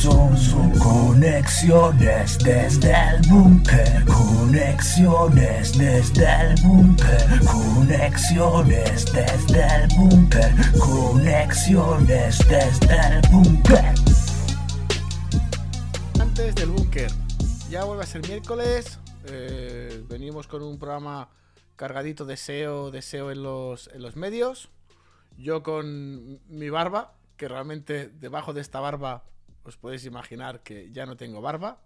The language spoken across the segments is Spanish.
Son, son conexiones desde el búnker. Conexiones desde el búnker. Conexiones desde el búnker. Conexiones desde el búnker. Antes del búnker. Ya vuelve a ser miércoles. eh, venimos con un programa cargadito de SEO, de SEO en los, en los medios. Yo con mi barba, que realmente debajo de esta barba os podéis imaginar que ya no tengo barba.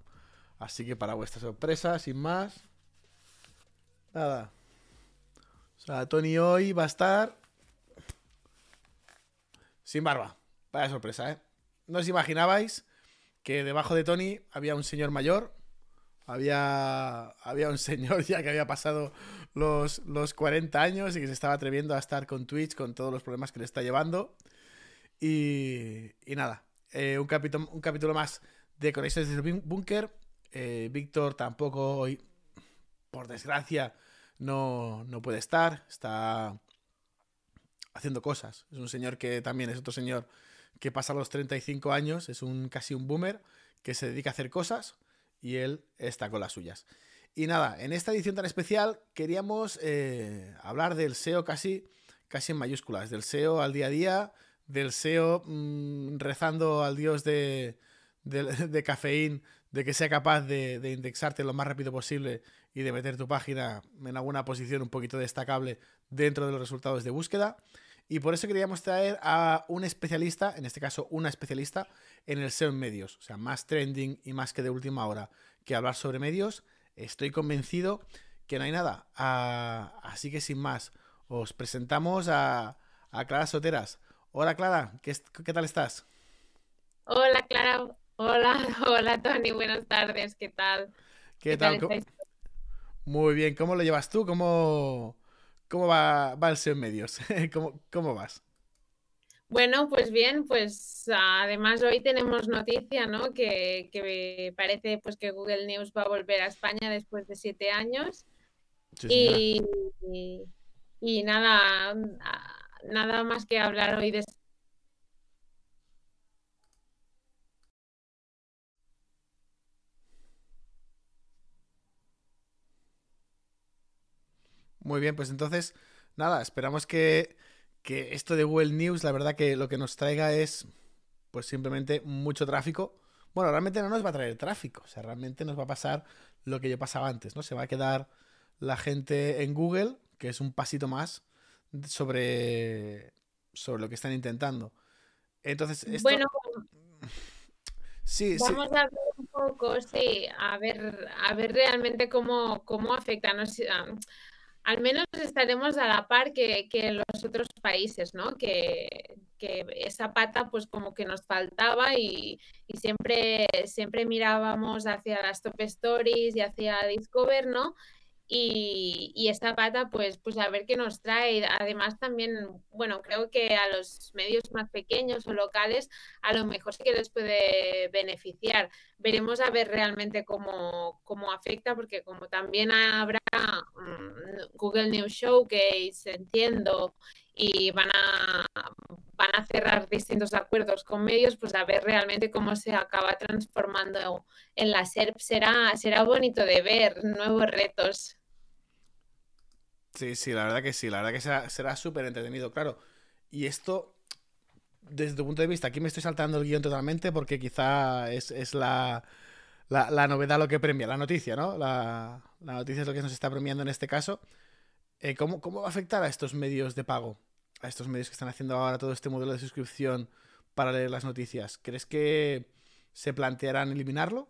Así que para vuestra sorpresa, sin más. Nada. O sea, Tony hoy va a estar sin barba. Vaya sorpresa, ¿eh? No os imaginabais que debajo de Tony había un señor mayor. Había, había un señor ya que había pasado los, los 40 años y que se estaba atreviendo a estar con Twitch con todos los problemas que le está llevando. Y, y nada, eh, un, capítulo, un capítulo más de Conexiones desde el Búnker. Eh, Víctor tampoco hoy, por desgracia, no, no puede estar. Está haciendo cosas. Es un señor que también es otro señor que pasa los 35 años, es un casi un boomer que se dedica a hacer cosas y él está con las suyas. Y nada, en esta edición tan especial queríamos eh, hablar del SEO casi, casi en mayúsculas, del SEO al día a día, del SEO mmm, rezando al dios de, de, de cafeín de que sea capaz de, de, indexarte lo más rápido posible y de meter tu página en alguna posición un poquito destacable dentro de los resultados de búsqueda. Y por eso queríamos traer a un especialista, en este caso una especialista, en el SEO en medios. O sea, más trending y más que de última hora que hablar sobre medios. Estoy convencido que no hay nada. Ah, así que sin más, os presentamos a, a Clara Soteras. Hola Clara, ¿qué, ¿qué, tal estás? Hola Clara, hola, hola Tony, buenas tardes, ¿qué tal? ¿Qué, ¿Qué tal? Muy bien, ¿cómo lo llevas tú? ¿Cómo, cómo va, va el SEO en medios? ¿Cómo, ¿Cómo vas? Bueno, pues bien, pues además hoy tenemos noticia, ¿no? Que, que, parece pues que Google News va a volver a España después de siete años. Sí, y, y, y, nada, nada más que hablar hoy de Muy bien, pues entonces, nada, esperamos que, que, esto de Google News, la verdad que lo que nos traiga es, pues simplemente mucho tráfico. Bueno, realmente no nos va a traer tráfico, o sea, realmente nos va a pasar lo que yo pasaba antes, ¿no? Se va a quedar la gente en Google, que es un pasito más sobre, sobre lo que están intentando. Entonces, esto... Bueno, sí, vamos sí. a ver un poco, sí, a ver, a ver realmente cómo, cómo afecta. No sé, um, al menos estaremos a la par que, que los otros países, ¿no? Que, que, esa pata pues como que nos faltaba y, y, siempre, siempre mirábamos hacia las top stories y hacia Discover, ¿no? Y, y, esta pata pues, pues a ver qué nos trae. Además también, bueno, creo que a los medios más pequeños o locales a lo mejor sí que les puede beneficiar. Veremos a ver realmente cómo, cómo afecta porque como también habrá Google News Showcase, entiendo, y van a, van a cerrar distintos acuerdos con medios, pues a ver realmente cómo se acaba transformando en la SERP. Será, será bonito de ver nuevos retos. Sí, sí, la verdad que sí, la verdad que será, será súper entretenido, claro. Y esto, desde tu punto de vista, aquí me estoy saltando el guion totalmente porque quizá es, es la, la, novedad lo que premia, la noticia, ¿no? La, la, noticia es lo que nos está premiando en este caso. Eh, ¿cómo, ¿Cómo va a afectar a estos medios de pago? A estos medios que están haciendo ahora todo este modelo de suscripción para leer las noticias. ¿Crees que se plantearán eliminarlo?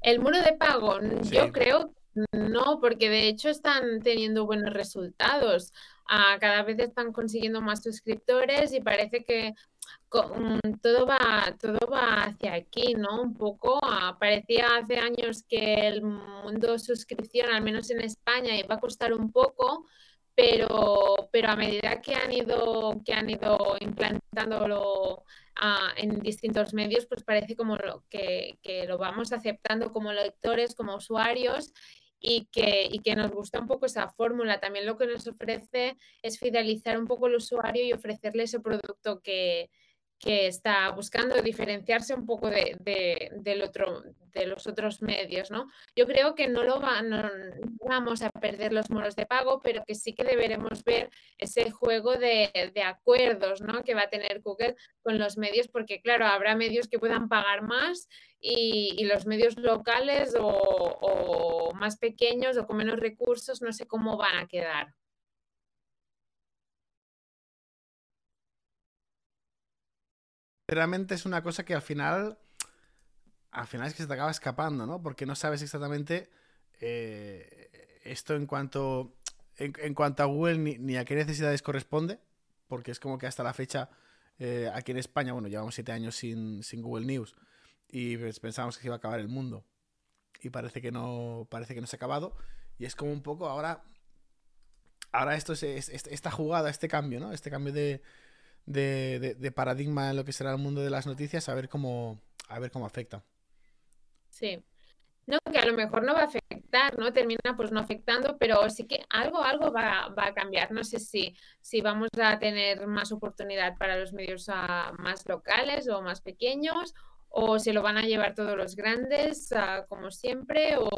El muro de pago, sí. yo creo no, porque de hecho están teniendo buenos resultados. Uh, cada vez están consiguiendo más suscriptores y parece que con, todo va todo va hacia aquí, ¿no? Un poco. Uh, parecía hace años que el mundo suscripción, al menos en España, iba a costar un poco, pero, pero a medida que han ido que han ido implantándolo Uh, en distintos medios, pues parece como lo, que, que, lo vamos aceptando como lectores, como usuarios y que, y que nos gusta un poco esa fórmula. También lo que nos ofrece es fidelizar un poco al usuario y ofrecerle ese producto que, que está buscando diferenciarse un poco de, de los otros medios, ¿no? Yo creo que no lo vamos a perder los moros de pago, pero que sí que deberemos ver ese juego de, acuerdos, ¿no? Que va a tener Google con los medios, porque claro, habrá medios que puedan pagar más y, los medios locales o más pequeños o con menos recursos, no sé cómo van a quedar. Realmente es una cosa que al final, al final es que se te acaba escapando, ¿no? Porque no sabes exactamente eh, esto en cuanto, en, cuanto a Google ni, a qué necesidades corresponde, porque es como que hasta la fecha eh, aquí en España, bueno, llevamos siete años sin, Google News y pues pensábamos que se iba a acabar el mundo y parece que no, parece que no se ha acabado y es como un poco ahora, ahora esto es esta jugada, este cambio, ¿no? Este cambio de de, paradigma en lo que será el mundo de las noticias, a ver cómo, a ver cómo afecta. Sí. No, que a lo mejor no va a afectar, ¿no? Termina pues no afectando, pero sí que algo, algo va, va a cambiar. No sé si, si vamos a tener más oportunidad para los medios ah, más locales o más pequeños o se lo van a llevar todos los grandes, ah, como siempre, o,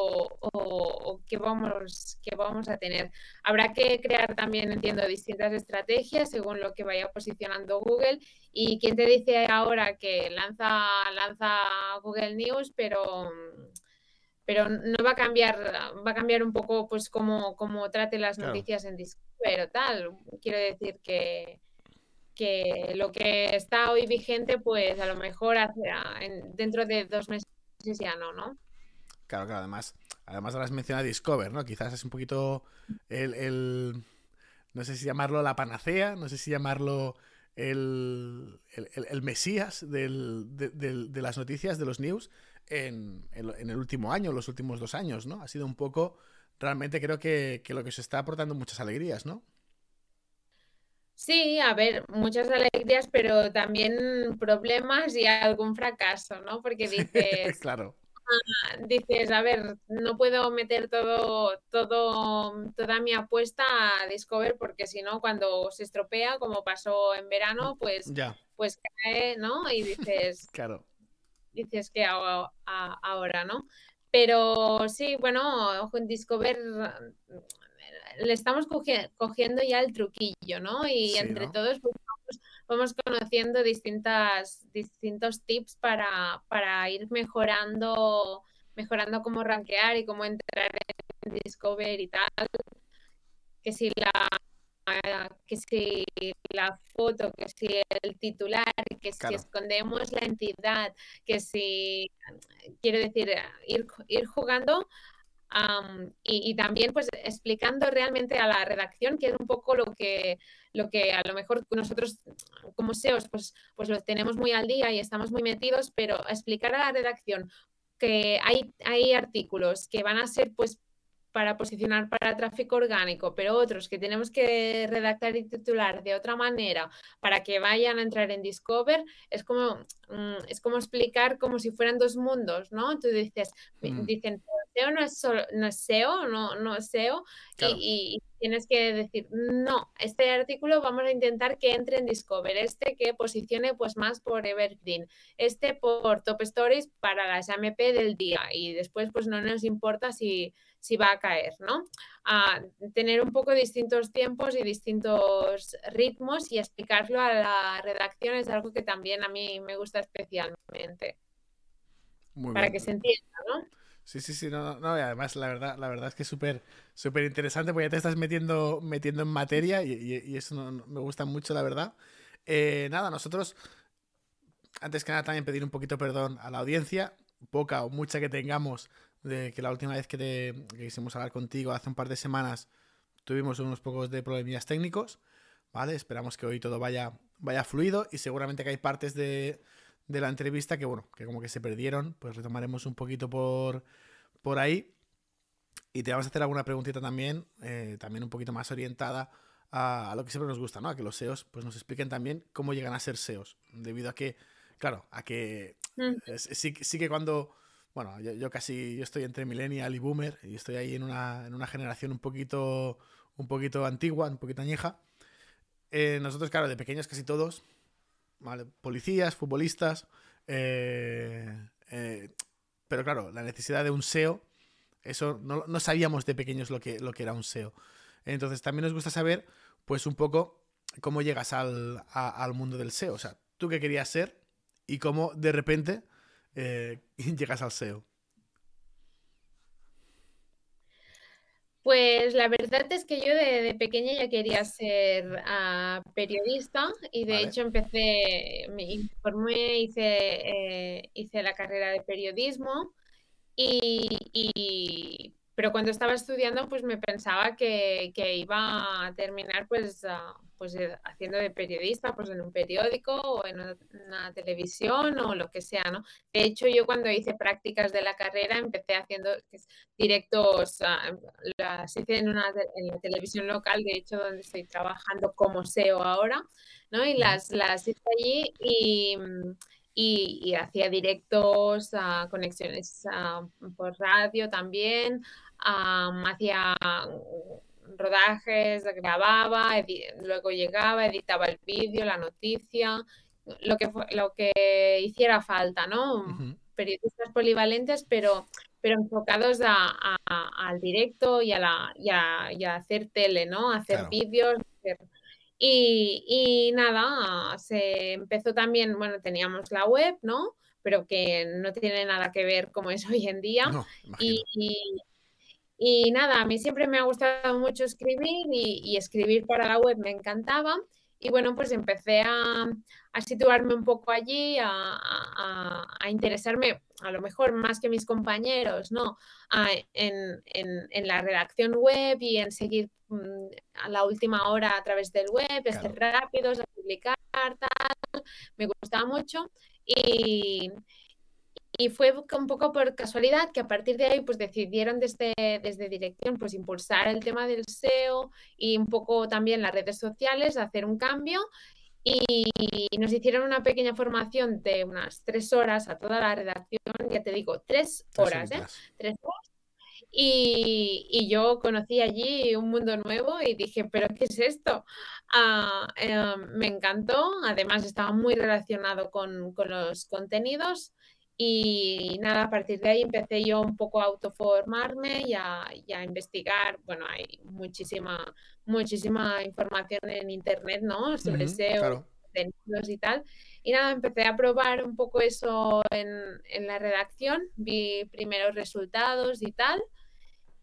o, qué, vamos, qué vamos a tener. Habrá que crear también, entiendo, distintas estrategias según lo que vaya posicionando Google. Y quién te dice ahora que lanza, lanza Google News, pero pero no va a cambiar, va a cambiar un poco pues cómo, cómo trate las noticias en Discover o tal. Quiero decir que, que lo que está hoy vigente, pues a lo mejor dentro de dos meses ya no, ¿no? Claro, claro, además, además ahora has mencionado Discover, ¿no? Quizás es un poquito el, no sé si llamarlo la panacea, no sé si llamarlo el, el, mesías del, de, las noticias, de los news, en, en, el último año, los últimos dos años, ¿no? Ha sido un poco, realmente creo que, que lo que se está aportando muchas alegrías, ¿no? Sí, a ver, muchas alegrías, pero también problemas y algún fracaso, ¿no? Porque dices, claro. Ah, dices, a ver, no puedo meter todo, todo, toda mi apuesta a Discover porque si no, cuando se estropea, como pasó en verano, pues, ya. pues cae, ¿no? Y dices, claro. Dices que hago ahora, ¿no? Pero sí, bueno, en Discover le estamos cogiendo ya el truquillo, ¿no? Y entre todos pues, vamos, conociendo distintas, distintos tips para, para ir mejorando, mejorando cómo rankear y cómo entrar en Discover y tal. Que si la que si la foto, que si el titular, que si escondemos la entidad, que si, quiero decir, ir, ir jugando y, también pues explicando realmente a la redacción que es un poco lo que, lo que a lo mejor nosotros como SEOs pues, pues lo tenemos muy al día y estamos muy metidos, pero explicar a la redacción que hay, hay artículos que van a ser pues para posicionar para tráfico orgánico, pero otros que tenemos que redactar y titular de otra manera para que vayan a entrar en Discover, es como, mm, es como explicar como si fueran dos mundos, ¿no? Tú dices, mm. dicen, SEO no es, solo, no es SEO, no, no es SEO, y, tienes que decir, no, este artículo vamos a intentar que entre en Discover, este que posicione pues más por Evergreen, este por Top Stories para las AMP del día, y después pues no nos importa si si va a caer, ¿no? A tener un poco distintos tiempos y distintos ritmos y explicarlo a la redacción es algo que también a mí me gusta especialmente. para que se entienda, ¿no? Sí, sí, sí, no, no, y además la verdad, la verdad es que es súper súper interesante porque ya te estás metiendo, metiendo en materia y, eso me gusta mucho, la verdad. Eh, nada, nosotros, antes que nada, también pedir un poquito perdón a la audiencia, poca o mucha que tengamos, de que la última vez que, te, quisimos hablar contigo hace un par de semanas tuvimos unos pocos de problemillas técnicos, ¿vale? Esperamos que hoy todo vaya, vaya fluido y seguramente que hay partes de, de la entrevista que, bueno, que como que se perdieron, pues retomaremos un poquito por, por ahí. Y te vamos a hacer alguna preguntita también, eh, también un poquito más orientada a, lo que siempre nos gusta, ¿no? A que los SEOs pues, nos expliquen también cómo llegan a ser SEOs. Debido a que, claro, a que mm. sí, sí que cuando bueno, yo, casi, yo estoy entre millennial y boomer y estoy ahí en una, en una generación un poquito, un poquito antigua, un poquito añeja. Eh, nosotros, claro, de pequeños casi todos. Policías, futbolistas. Eh, eh, pero claro, la necesidad de un SEO, eso no, no, sabíamos de pequeños lo que, lo que era un SEO. Entonces también nos gusta saber, pues un poco, cómo llegas al, al mundo del SEO. O sea, tú qué querías ser y cómo de repente eh, llegas al SEO. Pues la verdad es que yo de, pequeña ya quería ser uh, periodista y de vale. hecho empecé, me informé, hice, eh, hice la carrera de periodismo y, y, pero cuando estaba estudiando pues me pensaba que, que iba a terminar pues uh, pues eh, haciendo de periodista, pues en un periódico o en una, televisión o lo que sea, ¿no? De hecho, yo cuando hice prácticas de la carrera empecé haciendo directos, uh, las hice en, una, en la televisión local, de hecho, donde estoy trabajando como SEO ahora, ¿no? Y las, las hice allí y... Y, y, hacía directos, uh, conexiones uh, por radio también, um, hacía rodajes, grababa, luego llegaba, editaba el vídeo, la noticia, lo que, lo que hiciera falta, ¿no? Periodistas polivalentes, pero, pero enfocados a, al directo y a, la, y hacer tele, ¿no? hacer vídeos. Y, y, nada, se empezó también, bueno, teníamos la web, ¿no? Pero que no tiene nada que ver como es hoy en día. y, y nada, a mí siempre me ha gustado mucho escribir y, escribir para la web me encantaba. Y bueno, pues empecé a, situarme un poco allí, a, interesarme a lo mejor más que mis compañeros, ¿no? En, la redacción web y en seguir mm, a la última hora a través del web, ser rápidos, a publicar, tal. Me gustaba mucho. Y, y fue un poco por casualidad que a partir de ahí pues decidieron desde, desde dirección pues impulsar el tema del SEO y un poco también las redes sociales, hacer un cambio y nos hicieron una pequeña formación de unas tres horas a toda la redacción, ya te digo, tres horas, ¿eh? Tres horas. Y, y, yo conocí allí un mundo nuevo y dije, pero ¿qué es esto? Ah, eh, me encantó, además estaba muy relacionado con, con los contenidos y nada, a partir de ahí empecé yo un poco a autoformarme y a, y a investigar. Bueno, hay muchísima, muchísima información en internet, ¿no? Sobre SEO, contenidos y tal. Y nada, empecé a probar un poco eso en, en la redacción, vi primeros resultados y tal.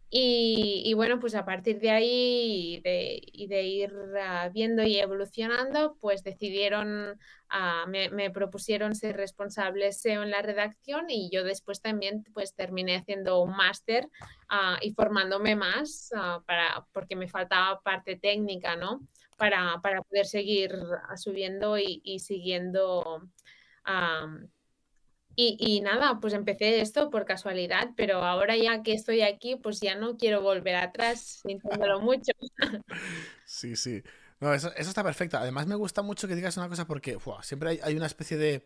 Y, bueno, pues a partir de ahí y de, de ir uh, viendo y evolucionando, pues decidieron, uh, me, me, propusieron ser responsable SEO en la redacción y yo después también pues terminé haciendo un máster uh, y formándome más para, porque me faltaba parte técnica, ¿no? Para, para poder seguir subiendo y, y siguiendo y, nada, pues empecé esto por casualidad, pero ahora ya que estoy aquí, pues ya no quiero volver atrás, sintiéndolo mucho. Sí, sí. No, eso, está perfecto. Además me gusta mucho que digas una cosa porque siempre hay, una especie de,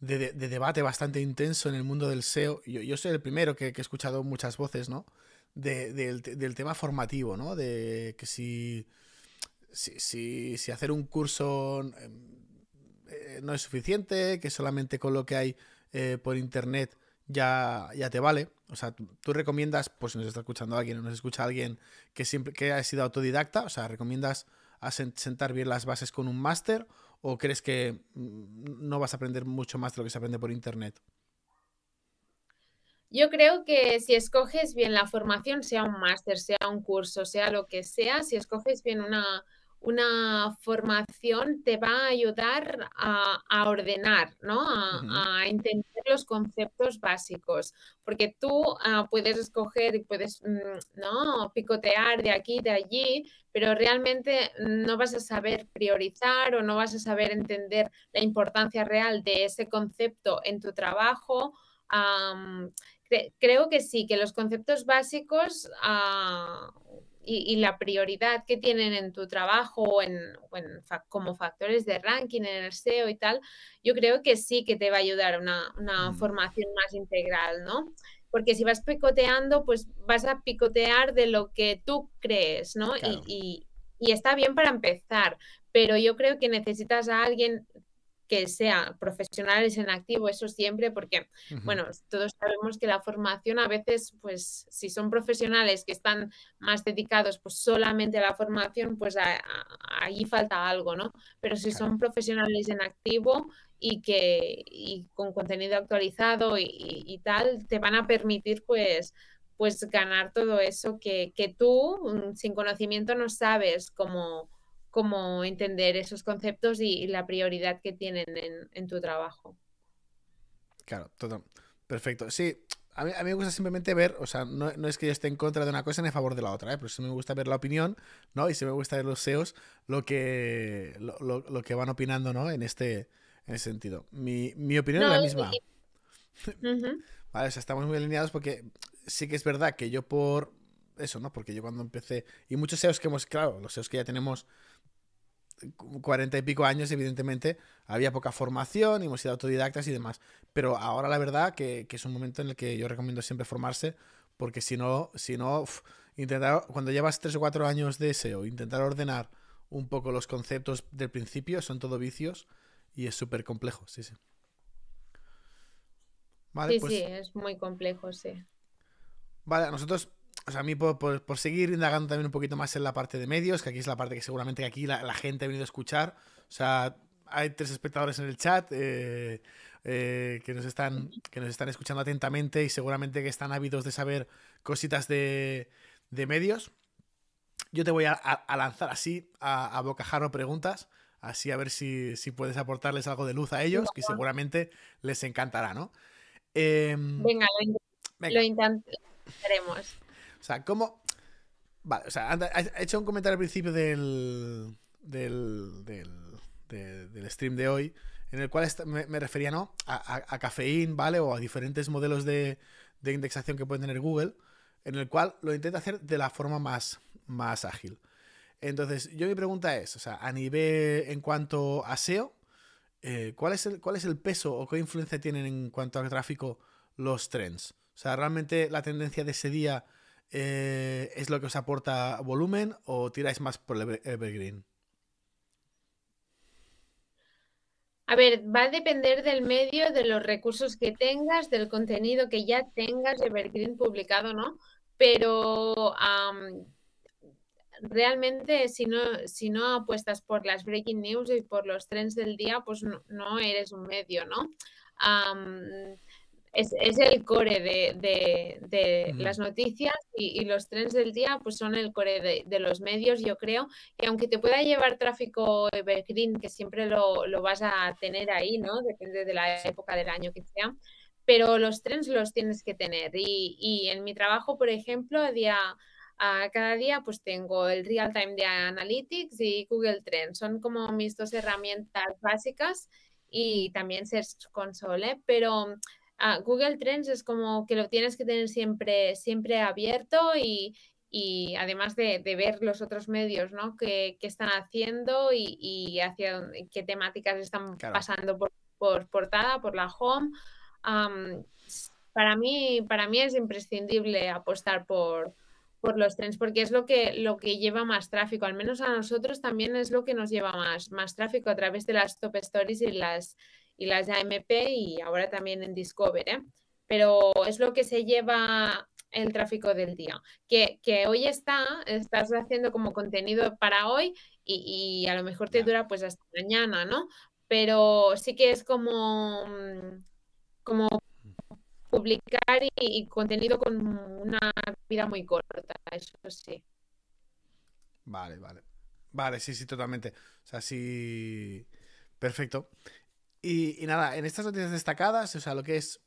debate bastante intenso en el mundo del SEO. Yo, yo soy el primero que, he escuchado muchas voces, ¿no? del, tema formativo, ¿no? De que si, si, si, hacer un curso em, eh, no es suficiente, que solamente con lo que hay eh, por internet ya, ya te vale. O sea, tú, recomiendas, pues si nos está escuchando alguien o nos escucha alguien que siempre que ha sido autodidacta, o sea, recomiendas sentar bien las bases con un máster o crees que mm, no vas a aprender mucho más de lo que se aprende por internet? Yo creo que si escoges bien la formación, sea un máster, sea un curso, sea lo que sea, si escoges bien una, una formación te va a ayudar a, ordenar, ¿no? A, entender los conceptos básicos, porque tú ah, puedes escoger y puedes, mm, ¿no? Picotear de aquí, de allí, pero realmente no vas a saber priorizar o no vas a saber entender la importancia real de ese concepto en tu trabajo. creo que sí, que los conceptos básicos uh, y, la prioridad que tienen en tu trabajo o en, como factores de ranking en el SEO y tal, yo creo que sí que te va a ayudar una, una mm. formación más integral, ¿no? Porque si vas picoteando, pues vas a picotear de lo que tú crees, ¿no? Y, y, y está bien para empezar, pero yo creo que necesitas a alguien que sea profesionales en activo, eso siempre, porque, bueno, todos sabemos que la formación a veces, pues, si son profesionales que están más dedicados, pues, solamente a la formación, pues, ahí falta algo, ¿no? Pero si son profesionales en activo y que y con contenido actualizado y, y, tal, te van a permitir, pues, pues ganar todo eso que, que tú, mm, sin conocimiento, no sabes cómo cómo entender esos conceptos y, la prioridad que tienen en, tu trabajo. Claro, todo. Perfecto. Sí, a mí, a mí, me gusta simplemente ver, o sea, no, es que yo esté en contra de una cosa ni a favor de la otra, ¿eh? pero sí me gusta ver la opinión, ¿no? Y sí me gusta ver los SEOs lo que, lo, que van opinando, ¿no? En este, en ese sentido. Mi, opinión es la misma. Vale, o sea, estamos muy alineados porque sí que es verdad que yo por eso, ¿no? Porque yo cuando empecé, y muchos SEOs que hemos, claro, los SEOs que ya tenemos cuarenta y pico años, evidentemente, había poca formación y hemos sido autodidactas y demás. Pero ahora la verdad que, es un momento en el que yo recomiendo siempre formarse, porque si no, si no, intentar, cuando llevas tres o cuatro años de SEO, intentar ordenar un poco los conceptos del principio, son todo vicios y es súper complejo, sí, sí. Vale, sí, pues sí, es muy complejo, sí. Vale, nosotros o sea, a mí por, seguir indagando también un poquito más en la parte de medios, que aquí es la parte que seguramente aquí la, gente ha venido a escuchar. O sea, hay tres espectadores en el chat eh, eh, que, nos están, que nos están escuchando atentamente y seguramente que están ávidos de saber cositas de, medios. Yo te voy a, lanzar así a, bocajarro preguntas, así a ver si, puedes aportarles algo de luz a ellos, que seguramente les encantará, ¿no? Em, venga, lo, intentaremos. O sea, ¿cómo...? Vale, o sea, ha hecho un comentario al principio del, del, del, stream de hoy, en el cual me, refería, ¿no? A, a, Cafeín, ¿vale? O a diferentes modelos de, de, indexación que puede tener Google, en el cual lo intenta hacer de la forma más, más ágil. Entonces, yo mi pregunta es, o sea, a nivel, en cuanto a SEO, eh, ¿cuál, es el, ¿cuál es el peso o qué influencia tienen en cuanto al tráfico los trends? O sea, realmente la tendencia de ese día eh, es lo que os aporta volumen o tiráis más por el Evergreen? A ver, va a depender del medio, de los recursos que tengas, del contenido que ya tengas Evergreen publicado, ¿no? Pero realmente si no, si no apuestas por las breaking news y por los trends del día, pues no, eres un medio, ¿no? Es, el core de, las noticias y, los trends del día pues son el core de, los medios, yo creo. Y aunque te pueda llevar tráfico evergreen, que siempre lo, vas a tener ahí, ¿no? Depende de la época del año que sea. Pero los trends los tienes que tener. Y, en mi trabajo, por ejemplo, día, a cada día pues tengo el real time de Analytics y Google Trends. Son como mis dos herramientas básicas y también Search Console, pero Ah, Google Trends es como que lo tienes que tener siempre, siempre abierto y, además de, ver los otros medios ¿no? que, están haciendo y, hacia qué temáticas están pasando por, portada, por la home. para, mí, para mí es imprescindible apostar por, por los trends porque es lo que, lo que lleva más tráfico, al menos a nosotros también es lo que nos lleva más, más tráfico a través de las top stories y las, y las AMP y ahora también en Discover, ¿eh? pero es lo que se lleva el tráfico del día. Que, hoy está, estás haciendo como contenido para hoy y, a lo mejor te dura pues hasta mañana, ¿no? Pero sí que es como, mm, como publicar y, contenido con una vida muy corta, eso sí. Vale, vale. Vale, sí, sí, totalmente. O sea, sí. Perfecto. Y, nada, en estas noticias destacadas, o sea, lo que es.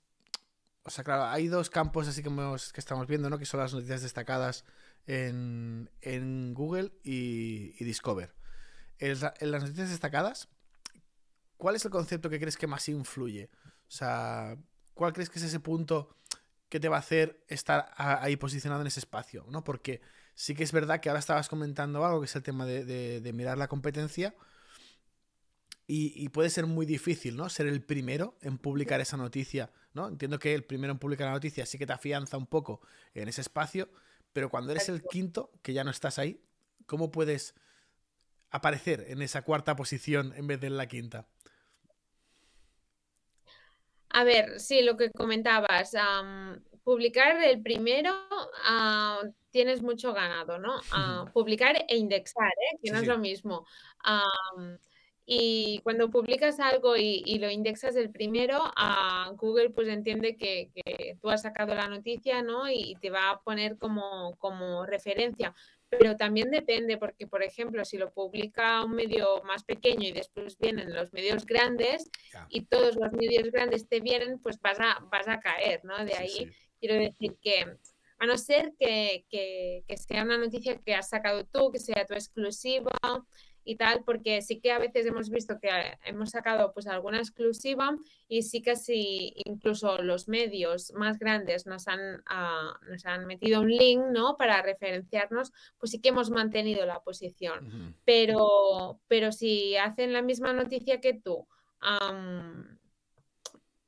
O sea, claro, hay dos campos así que, que estamos viendo, ¿no? Que son las noticias destacadas en, Google y, Discover. En, las noticias destacadas, ¿cuál es el concepto que crees que más influye? O sea, ¿cuál crees que es ese punto que te va a hacer estar ahí posicionado en ese espacio? ¿no? Porque sí que es verdad que ahora estabas comentando algo que es el tema de mirar la competencia y, puede ser muy difícil, ¿no? Ser el primero en publicar esa noticia, ¿no? Entiendo que el primero en publicar la noticia sí que te afianza un poco en ese espacio, pero cuando eres el quinto, que ya no estás ahí, ¿cómo puedes aparecer en esa cuarta posición en vez de en la quinta? A ver, sí, lo que comentabas, publicar el primero tienes mucho ganado, ¿no? Publicar e indexar, ¿eh? que no es lo mismo. Y cuando publicas algo y, lo indexas el primero, a Google pues entiende que, tú has sacado la noticia, ¿no? Y te va a poner como, como referencia pero también depende porque, por ejemplo, si lo publica un medio más pequeño y después vienen los medios grandes y todos los medios grandes te vienen, pues vas a, vas a caer, ¿no? De ahí quiero decir que a no ser que, que, que, sea una noticia que has sacado tú, que sea tu exclusiva, y tal, porque sí que a veces hemos visto que hemos sacado pues alguna exclusiva y sí que si incluso los medios más grandes nos han, ah, nos han metido un link, ¿no? Para referenciarnos, pues sí que hemos mantenido la posición. pero, pero si hacen la misma noticia que tú,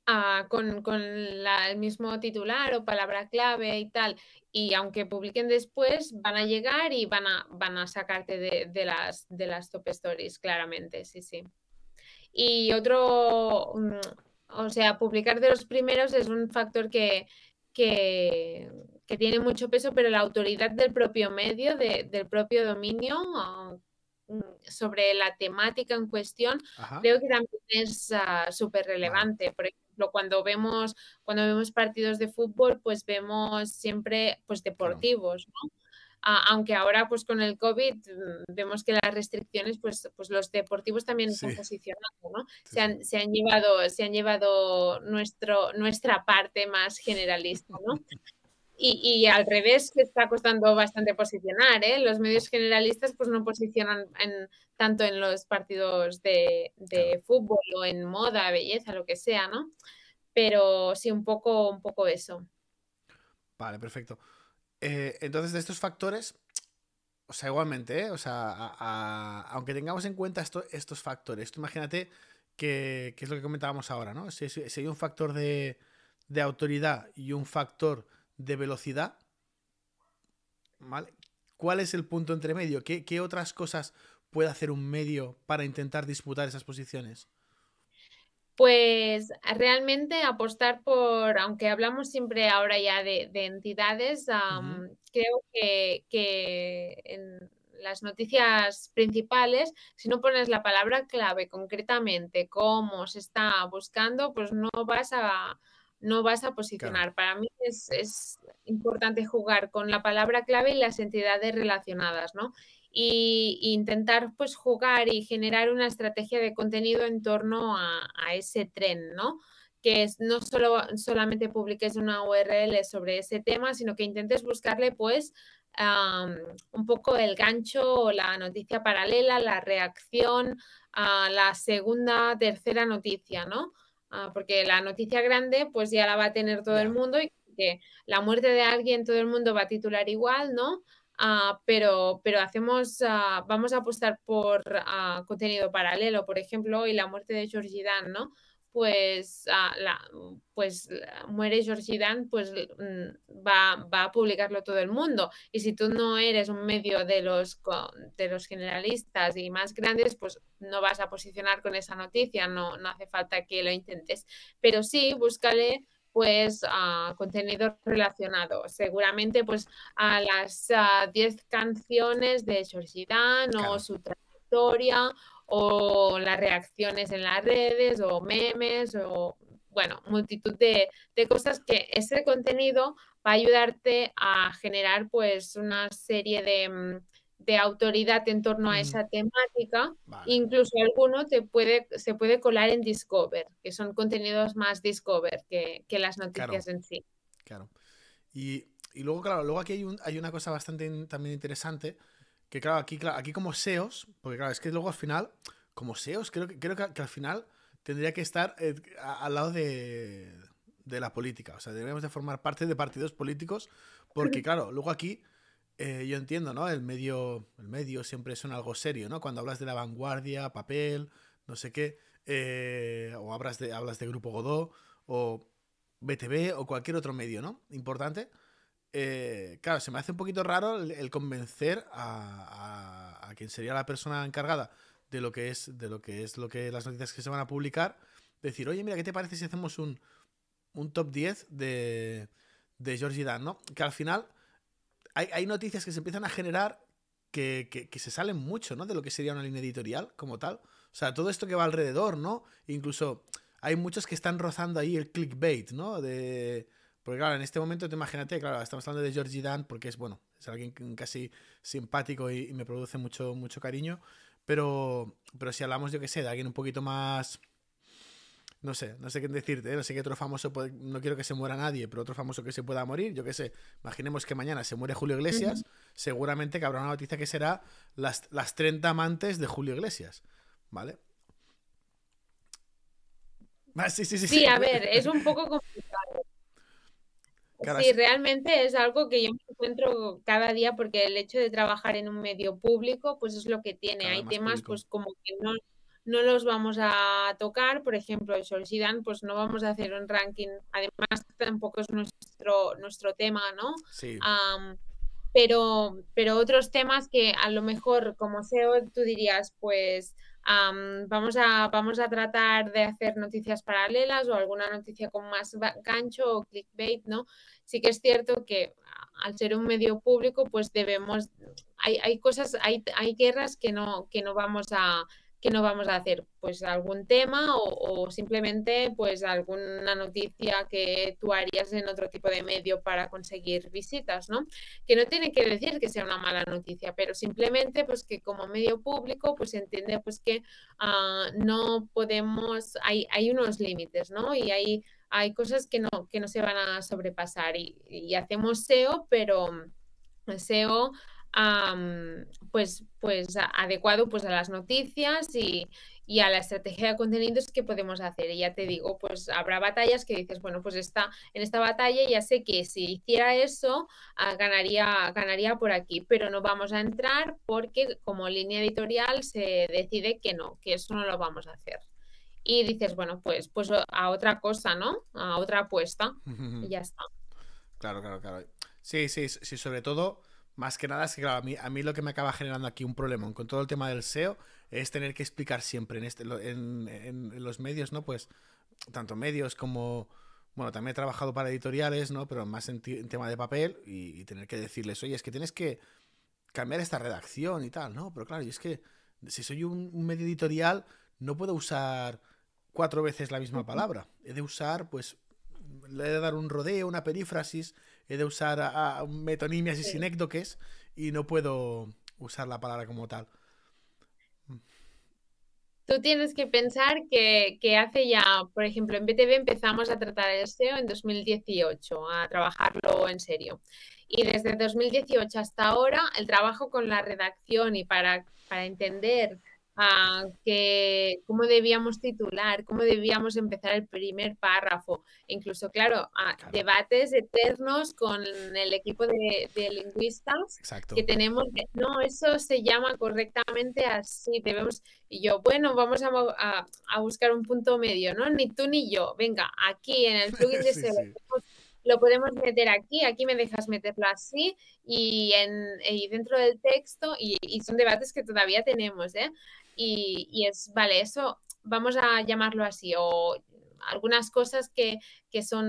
Ah, con, con el mismo titular o palabra clave y tal, y aunque publiquen después, van a llegar y van a, van a sacarte de, de, las, de las top stories, claramente, sí, sí. Y otro, mm, o sea, publicar de los primeros es un factor que, que, que tiene mucho peso, pero la autoridad del propio medio, de, del propio dominio, ah, Mm, sobre la temática en cuestión, creo que también es ah, súper relevante. Por ejemplo, cuando vemos, cuando vemos partidos de fútbol, pues vemos siempre pues deportivos, ¿no? aunque ahora pues con el COVID mm, vemos que las restricciones, pues, pues los deportivos también están posicionando, ¿no? se, han, se, han, llevado, se han llevado nuestro, nuestra parte más generalista, ¿no? Y, al revés, que está costando bastante posicionar. ¿eh? Los medios generalistas pues no posicionan en, tanto en los partidos de, fútbol o en moda, belleza, lo que sea, ¿no? Pero sí, un poco, un poco eso. Vale, perfecto. Eh, entonces, de estos factores, o sea, igualmente, ¿eh? o sea, aunque tengamos en cuenta estos factores, tú imagínate que, es lo que comentábamos ahora, ¿no? Si, hay un factor de, de autoridad y un factor de velocidad. ¿Vale? ¿Cuál es el punto entre medio? ¿Qué, otras cosas puede hacer un medio para intentar disputar esas posiciones? Pues realmente apostar por, aunque hablamos siempre ahora ya de, entidades, creo que, que, en las noticias principales, si no pones la palabra clave concretamente, cómo se está buscando, pues no vas a, no vas a posicionar. Para mí es, importante jugar con la palabra clave y las entidades relacionadas, ¿no? Y, intentar pues jugar y generar una estrategia de contenido en torno a, ese tren, ¿no? Que es, no solo solamente publiques una URL sobre ese tema, sino que intentes buscarle pues un poco el gancho o la noticia paralela, la reacción a la segunda, tercera noticia, ¿no? Ah, porque la noticia grande pues ya la va a tener todo el mundo y que la muerte de alguien todo el mundo va a titular igual, ¿no? Ah, pero, pero hacemos, ah, vamos a apostar por contenido paralelo, por ejemplo, y la muerte de Georgie Dan, ¿no? Pues, ah, la, pues muere Georgie Dan, pues mm, va, va, a publicarlo todo el mundo. Y si tú no eres un medio de los, de los generalistas y más grandes, pues no vas a posicionar con esa noticia, no, no hace falta que lo intentes. Pero sí, búscale pues uh, contenido relacionado. Seguramente pues a las 10 canciones de Georgie Dan o su trayectoria o las reacciones en las redes o memes o, bueno, multitud de, cosas que ese contenido va a ayudarte a generar pues una serie de, mm, autoridad en torno a esa temática. Incluso alguno te puede, se puede colar en Discover, que son contenidos más Discover que, las noticias en sí. Claro. Y, luego, claro, luego aquí hay, hay una cosa bastante también interesante que claro, aquí, aquí como SEOs, porque claro, es que luego al final, como SEOs, creo que, creo que, al final tendría que estar eh, al lado de, la política. O sea, deberíamos de formar parte de partidos políticos, porque claro, luego aquí eh, yo entiendo, ¿no? El medio, el medio siempre es algo serio, ¿no? Cuando hablas de la vanguardia, papel, no sé qué, eh, o hablas de, hablas de Grupo Godó, o BTV, o cualquier otro medio, ¿no? Importante. Eh, claro, se me hace un poquito raro el, convencer a, quien sería la persona encargada de lo que es de lo que es lo que las noticias que se van a publicar decir oye mira qué te parece si hacemos un un top 10 de, de Georgie Dan, ¿no? Que al final hay, hay noticias que se empiezan a generar que, que, que, se salen mucho, ¿no? De lo que sería una línea editorial como tal. O sea, todo esto que va alrededor, ¿no? Incluso hay muchos que están rozando ahí el clickbait, ¿no? De... Porque claro, en este momento te imagínate, claro, estamos hablando de Georgie Dan porque es, bueno, es alguien casi simpático y, y me produce mucho, mucho cariño. Pero, pero si hablamos, yo qué sé, de alguien un poquito más no sé, no sé qué decirte, ¿eh? no sé qué otro famoso, puede, no quiero que se muera nadie, pero otro famoso que se pueda morir, yo qué sé, imaginemos que mañana se muere Julio Iglesias, uh -huh. seguramente que habrá una noticia que será las, las 30 amantes de Julio Iglesias, ¿vale? Ah, sí, sí, sí, sí, a ver, es un poco complicado. Sí, realmente es algo que yo me encuentro cada día porque el hecho de trabajar en un medio público, pues es lo que tiene. Hay temas, público. pues como que no, no los vamos a tocar. Por ejemplo, el Solsidan, pues no vamos a hacer un ranking. Además, tampoco es nuestro, nuestro tema, ¿no? Sí. Um, pero, pero otros temas que a lo mejor como SEO tú dirías, pues um, vamos, a, vamos a tratar de hacer noticias paralelas o alguna noticia con más gancho o clickbait, ¿no? Sí que es cierto que al ser un medio público, pues debemos, hay, hay cosas, hay, hay guerras que no, que no vamos a que no vamos a hacer pues algún tema o, simplemente pues alguna noticia que tú harías en otro tipo de medio para conseguir visitas, ¿no? Que no tiene que decir que sea una mala noticia, pero simplemente pues que como medio público pues entiende pues que uh, no podemos, hay, hay unos límites, ¿no? Y hay, hay cosas que no, que no se van a sobrepasar y, y hacemos SEO, pero SEO um, pues, pues adecuado pues a las noticias y, y, a la estrategia de contenidos que podemos hacer. Y ya te digo, pues habrá batallas que dices, bueno, pues está en esta batalla ya sé que si hiciera eso uh, ganaría, ganaría por aquí, pero no vamos a entrar porque como línea editorial se decide que no, que eso no lo vamos a hacer. Y dices, bueno, pues, pues a otra cosa, ¿no? A otra apuesta. y ya está. Claro, claro, claro. Sí, sí, sí, sobre todo más que nada es que, claro, a mí, a mí lo que me acaba generando aquí un problema con todo el tema del SEO es tener que explicar siempre en, este, en, en, los medios, ¿no? Pues tanto medios como, bueno, también he trabajado para editoriales, ¿no? Pero más en, en tema de papel y, y, tener que decirles, oye, es que tienes que cambiar esta redacción y tal, ¿no? Pero claro, y es que si soy un, un medio editorial, no puedo usar cuatro veces la misma palabra. He de usar, pues, le he de dar un rodeo, una perífrasis, he de usar a, a metonimias y sí. sinécdoques y no puedo usar la palabra como tal. Tú tienes que pensar que, que, hace ya, por ejemplo, en BTV empezamos a tratar el SEO en 2018, a trabajarlo en serio. Y desde 2018 hasta ahora, el trabajo con la redacción y para, para entender uh, que, cómo debíamos titular, cómo debíamos empezar el primer párrafo. Incluso, claro, uh, claro. debates eternos con el equipo de, de lingüistas Exacto. que tenemos. No, eso se llama correctamente así. Debemos. Y yo, bueno, vamos a, a, a buscar un punto medio, ¿no? Ni tú ni yo. Venga, aquí en el plugin de sí, SEO. Sí lo podemos meter aquí, aquí me dejas meterlo así y, en, y dentro del texto y, y, son debates que todavía tenemos, ¿eh? Y, y, es, vale, eso vamos a llamarlo así o algunas cosas que, que son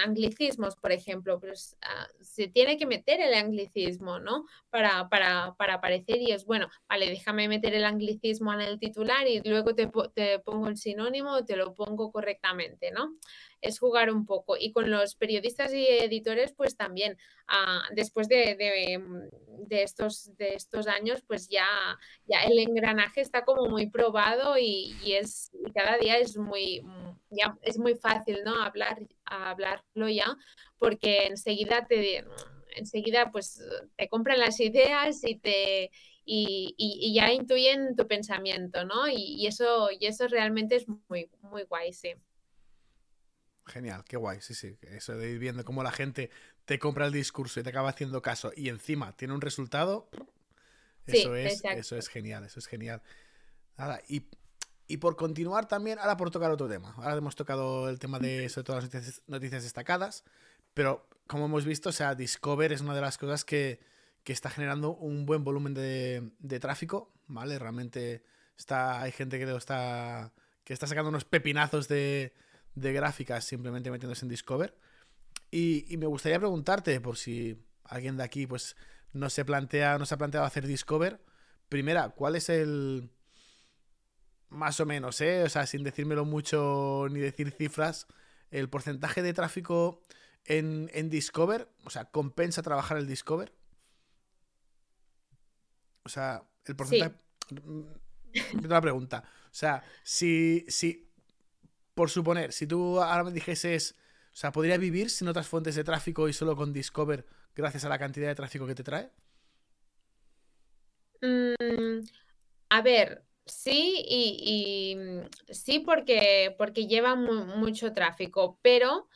anglicismos, por ejemplo, pues uh, se tiene que meter el anglicismo, ¿no? Para, para, para aparecer y es, bueno, vale, déjame meter el anglicismo en el titular y luego te, te pongo el sinónimo, te lo pongo correctamente, ¿no? Es jugar un poco. Y con los periodistas y editores, pues también, uh, después de, de, de, estos, de estos años, pues ya, ya el engranaje está como muy probado y, y es cada día es muy, ya es muy fácil, ¿no? Hablar, hablarlo ya, porque enseguida te enseguida pues te compran las ideas y te y, y, y ya intuyen tu pensamiento, ¿no? Y, y, eso y eso realmente es muy muy guay, sí. Genial, qué guay, sí, sí. Eso de ir viendo cómo la gente te compra el discurso y te acaba haciendo caso y encima tiene un resultado. Eso, sí, es, eso es genial, eso es genial. Nada, y, y, por continuar también, ahora por tocar otro tema. Ahora hemos tocado el tema de sobre todo las noticias, noticias destacadas, pero como hemos visto, o sea, Discover es una de las cosas que, que está generando un buen volumen de, de, tráfico, ¿vale? Realmente está, hay gente que lo está, que está sacando unos pepinazos de de gráficas simplemente metiéndose en Discover. Y, me gustaría preguntarte, por si alguien de aquí pues no se plantea, no se ha planteado hacer Discover, primera, ¿cuál es el más o menos, eh? O sea, sin decírmelo mucho ni decir cifras, el porcentaje de tráfico en, Discover, o sea, ¿compensa trabajar el Discover? O sea, el porcentaje. Sí. Una pregunta. O sea, si, si, por suponer, si tú ahora me dijeses, o sea, ¿podría vivir sin otras fuentes de tráfico y solo con Discover gracias a la cantidad de tráfico que te trae? Mm, a ver, sí y, sí porque, porque lleva mucho tráfico, pero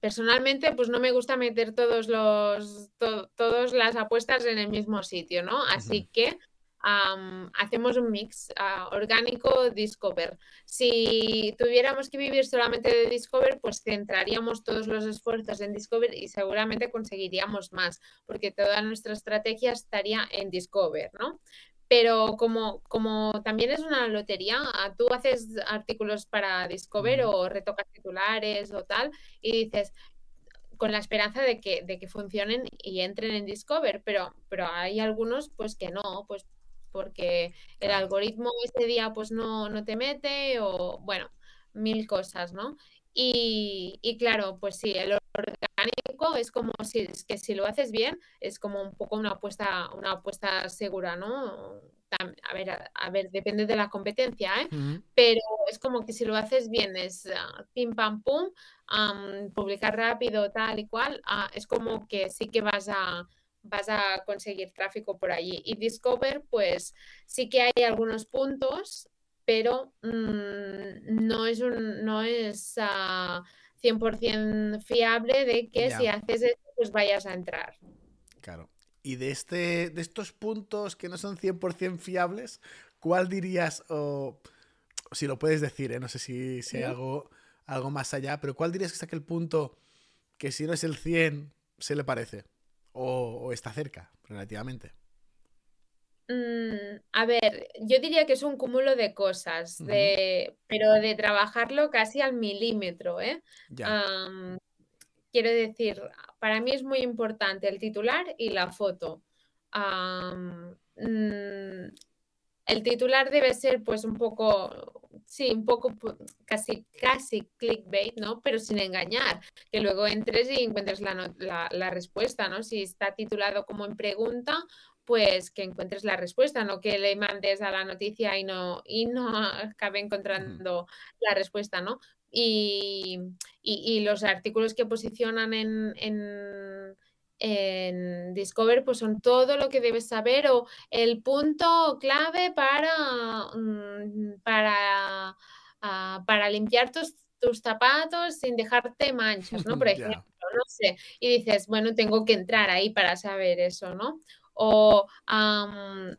personalmente pues no me gusta meter todos los todas las apuestas en el mismo sitio, ¿no? Así que hacemos un mix ah, orgánico Discover. Si tuviéramos que vivir solamente de Discover, pues centraríamos todos los esfuerzos en Discover y seguramente conseguiríamos más, porque toda nuestra estrategia estaría en Discover, ¿no? Pero como, como también es una lotería, ah, tú haces artículos para Discover o retocas titulares o tal, y dices, con la esperanza de que, de que funcionen y entren en Discover, pero, pero hay algunos pues que no, pues porque el algoritmo ese día pues no, no te mete o bueno, mil cosas, ¿no? Y, y, claro, pues sí, el orgánico es como si, es que si lo haces bien, es como un poco una apuesta, una apuesta segura, ¿no? A ver, a, ver, depende de la competencia, ¿eh? Pero es como que si lo haces bien, es uh, pim pam pum, publicar rápido, tal y cual, uh, es como que sí que vas a, vas a conseguir tráfico por allí. Y Discover, pues sí que hay algunos puntos, pero mm, no es, un, no es 100% ah, fiable de que si haces eso, pues vayas a entrar. Claro. Y de, este, de estos puntos que no son 100% fiables, ¿cuál dirías, o si lo puedes decir, ¿eh? no sé si, si hay algo, algo más allá, pero ¿cuál dirías que es aquel punto que si no es el 100 se le parece? O, está cerca, relativamente? Mm, a ver, yo diría que es un cúmulo de cosas, de, pero de trabajarlo casi al milímetro, ¿eh? quiero decir, para mí es muy importante el titular y la foto. Mm, el titular debe ser pues un poco, sí, un poco casi, casi clickbait, ¿no? Pero sin engañar, que luego entres y encuentres la, respuesta, ¿no? Si está titulado como en pregunta, pues que encuentres la respuesta, no que le mandes a la noticia y no, y no acabe encontrando la respuesta, ¿no? Y, los artículos que posicionan en en Discover pues son todo lo que debes saber o el punto clave para, mm, para, ah, para limpiar tus, tus, zapatos sin dejarte manchas, ¿no? Por ejemplo, no sé. Y dices, bueno, tengo que entrar ahí para saber eso, ¿no? O a,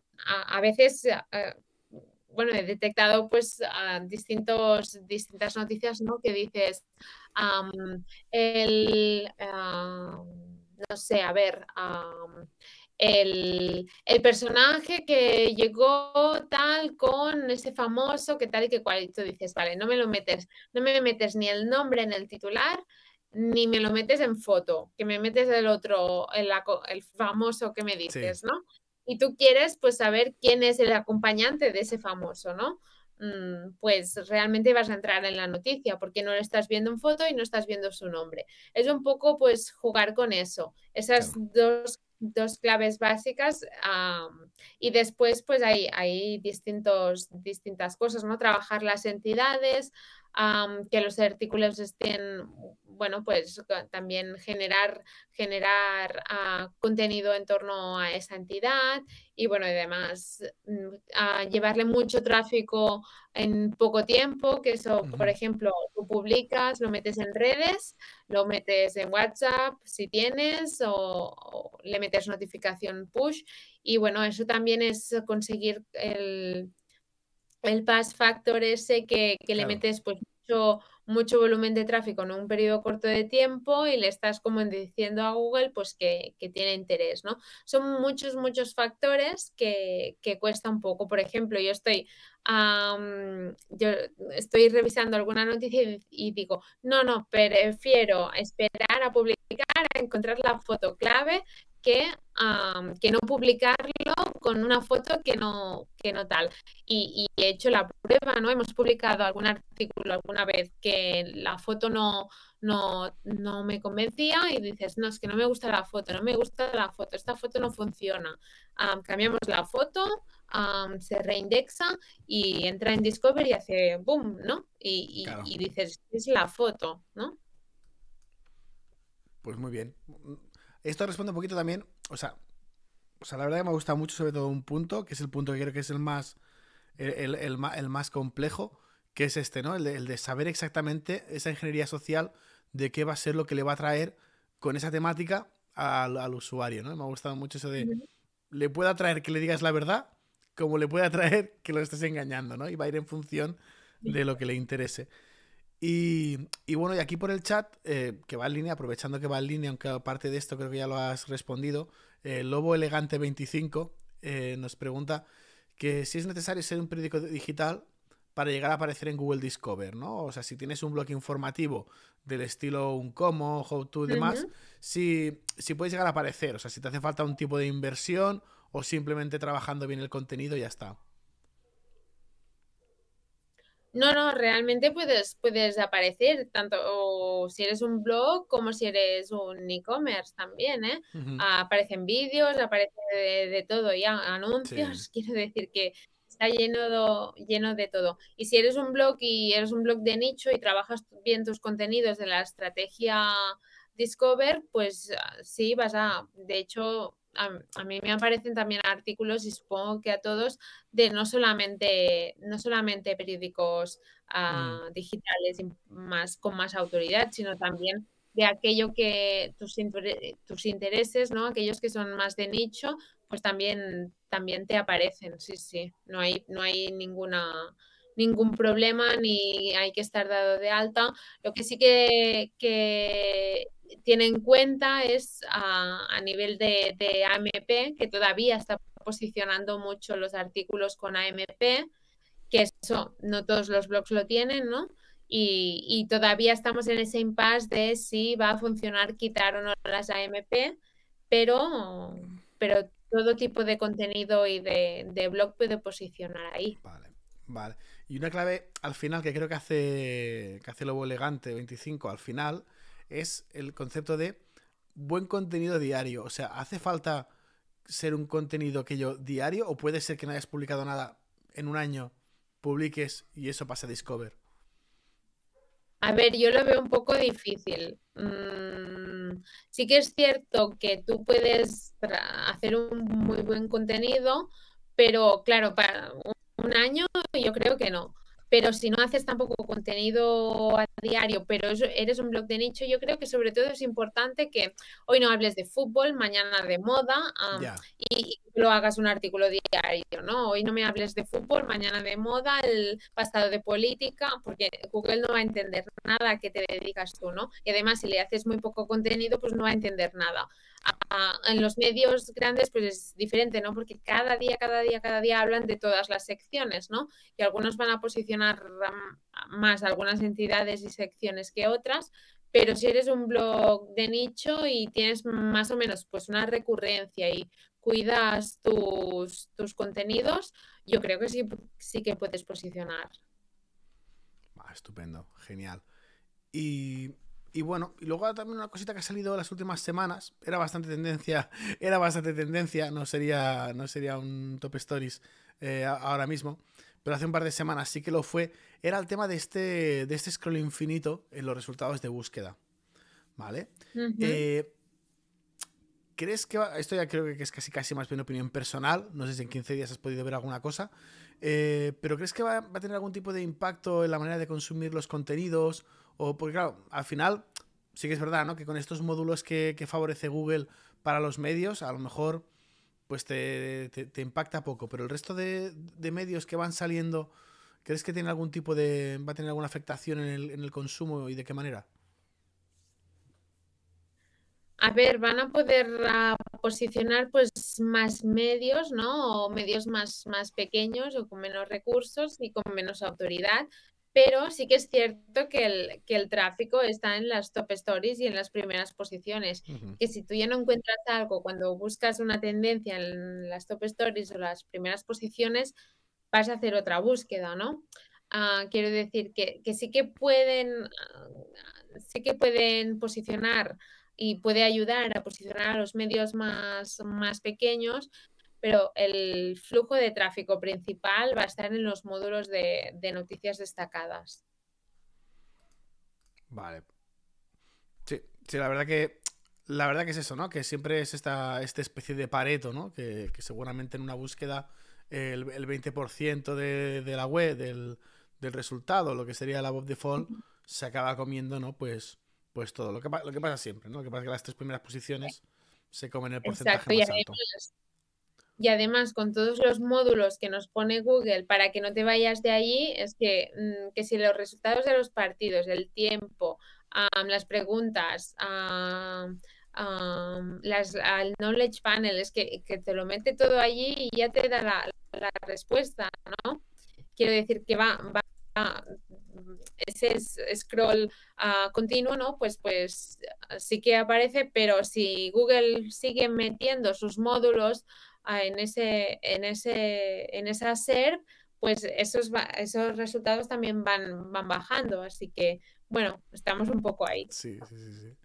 veces... Eh, bueno, he detectado pues distintos, distintas noticias, ¿no? Que dices, el, no sé, a ver, el, personaje que llegó tal con ese famoso que tal y que cual, y tú dices, vale, no me lo metes, no me metes ni el nombre en el titular, ni me lo metes en foto, que me metes el otro, el, el famoso que me dices, ¿no? Y tú quieres pues saber quién es el acompañante de ese famoso, ¿no? Mm, pues realmente vas a entrar en la noticia porque no lo estás viendo en foto y no estás viendo su nombre. Es un poco pues jugar con eso, esas dos, claves básicas y después pues hay, hay distintos, distintas cosas, ¿no? Trabajar las entidades, que los artículos estén, bueno, pues también generar, generar ah, contenido en torno a esa entidad y bueno, además mm, llevarle mucho tráfico en poco tiempo, que eso, por ejemplo, tú publicas, lo metes en redes, lo metes en WhatsApp si tienes o, le metes notificación push y bueno, eso también es conseguir el el pass factor ese que, le metes pues mucho, mucho volumen de tráfico en un periodo corto de tiempo y le estás como diciendo a Google pues que, tiene interés, ¿no? Son muchos, muchos factores que, que cuesta un poco. Por ejemplo, yo estoy yo estoy revisando alguna noticia y, digo, no, no, prefiero esperar a publicar, a encontrar la foto clave que, que no publicarlo con una foto que no, que no tal. Y, he hecho la prueba, ¿no? Hemos publicado algún artículo alguna vez que la foto no, no, no me convencía y dices, no, es que no me gusta la foto, no me gusta la foto, esta foto no funciona. cambiamos la foto, se reindexa y entra en Discover y hace boom, ¿no? Y, y dices, es la foto, ¿no? Pues muy bien. Esto responde un poquito también, o sea, o sea, la verdad que me gusta mucho sobre todo un punto, que es el punto que creo que es el más, el, el, más complejo, que es este, ¿no? El de, saber exactamente esa ingeniería social de qué va a ser lo que le va a traer con esa temática al, usuario, ¿no? Me ha gustado mucho eso de, le puede atraer que le digas la verdad, como le puede atraer que lo estés engañando, ¿no? Y va a ir en función de lo que le interese. Y, bueno, y aquí por el chat, eh, que va en línea, aprovechando que va en línea, aunque aparte de esto creo que ya lo has respondido, eh, Lobo Elegante 25 eh, nos pregunta que si es necesario ser un periódico digital para llegar a aparecer en Google Discover, ¿no? O sea, si tienes un blog informativo del estilo un como, how to y demás, si, si puedes llegar a aparecer, o sea, si te hace falta un tipo de inversión o simplemente trabajando bien el contenido y ya está. No, no, realmente puedes, puedes aparecer, tanto si eres un blog como si eres un e-commerce también, ¿eh? Aparecen vídeos, aparece de, todo, y anuncios, quiero decir que está lleno de, lleno de todo. Y si eres un blog y eres un blog de nicho y trabajas bien tus contenidos de la estrategia Discover, pues ah, sí, vas a, de hecho, a, mí me aparecen también artículos y supongo que a todos de no solamente, no solamente periódicos mm. digitales más, con más autoridad, sino también de aquello que tus, tus intereses, ¿no? Aquellos que son más de nicho, pues también, también te aparecen, sí, sí. No hay, no hay ninguna ningún problema ni hay que estar dado de alta. Lo que sí que, que tiene en cuenta es a, nivel de, AMP, que todavía está posicionando mucho los artículos con AMP, que eso no todos los blogs lo tienen, ¿no? Y, todavía estamos en ese impasse de si va a funcionar quitar o no las AMP, pero, pero todo tipo de contenido y de, blog puede posicionar ahí. Vale, vale. Y una clave al final que creo que hace, que hace Lobo Elegante 25 al final es el concepto de buen contenido diario. O sea, ¿hace falta ser un contenido que yo diario o puede ser que no hayas publicado nada en un año, publiques y eso pasa a Discover? A ver, yo lo veo un poco difícil. Mm, sí que es cierto que tú puedes hacer un muy buen contenido, pero claro, para un año yo creo que no pero si no haces tampoco contenido a diario, pero eres un blog de nicho, yo creo que sobre todo es importante que hoy no hables de fútbol, mañana de moda y, lo hagas un artículo diario, ¿no? Hoy no me hables de fútbol, mañana de moda, el pasado de política, porque Google no va a entender nada a qué te dedicas tú, ¿no? Y además si le haces muy poco contenido, pues no va a entender nada en los medios grandes pues es diferente, ¿no? Porque cada día, cada día, cada día hablan de todas las secciones, ¿no? Y algunos van a posicionar más algunas entidades y secciones que otras, pero si eres un blog de nicho y tienes más o menos pues una recurrencia y cuidas tus, tus contenidos, yo creo que sí, sí que puedes posicionar. estupendo, genial. Y y bueno, y luego también una cosita que ha salido las últimas semanas, era bastante tendencia, era bastante tendencia, no sería, no sería un top stories eh, ahora mismo, pero hace un par de semanas sí que lo fue, era el tema de este, de este scroll infinito en los resultados de búsqueda. ¿Vale? Eh, ¿Crees que va, esto ya creo que es casi casi más bien opinión personal, no sé si en 15 días has podido ver alguna cosa, eh, pero ¿crees que va, va, a tener algún tipo de impacto en la manera de consumir los contenidos o porque claro, al final sí que es verdad, ¿no? Que con estos módulos que, favorece Google para los medios, a lo mejor pues te, impacta poco, pero el resto de, medios que van saliendo ¿Crees que tiene algún tipo de. va a tener alguna afectación en el, en el consumo y de qué manera? A ver, van a poder ah, posicionar pues más medios, ¿no? O medios más, más pequeños o con menos recursos y con menos autoridad. Pero sí que es cierto que el, que el tráfico está en las top stories y en las primeras posiciones. Que si tú ya no encuentras algo cuando buscas una tendencia en las top stories o las primeras posiciones, vas a hacer otra búsqueda, ¿no? Ah, quiero decir que, que sí que pueden, ah, sí que pueden posicionar y puede ayudar a posicionar a los medios más, más pequeños, pero el flujo de tráfico principal va a estar en los módulos de, de noticias destacadas. Vale. Sí, sí, la verdad que. La verdad que es eso, ¿no? Que siempre es esta, esta especie de pareto, ¿no? Que, que seguramente en una búsqueda el, el 20% de, de la web, del, del resultado, lo que sería la Bob Default, se acaba comiendo, ¿no? Pues, pues todo. Lo que, pa- lo que pasa siempre, ¿no? Lo que pasa es que las tres primeras posiciones se comen el porcentaje Exacto, y más alto. además, y además con todos los módulos que nos pone Google para que no te vayas de allí, es que, mm, que si los resultados de los partidos, el tiempo, las preguntas, las, al knowledge panel, es que, que te lo mete todo allí y ya te da la, respuesta, ¿no? Quiero decir que va, va ese es- scroll ah, continuo, ¿no? Pues, pues sí que aparece, pero si Google sigue metiendo sus módulos en ese, en ese, en esa SERP, pues esos, esos resultados también van, van bajando. Así que, bueno, estamos un poco ahí. Sí, sí, sí, sí.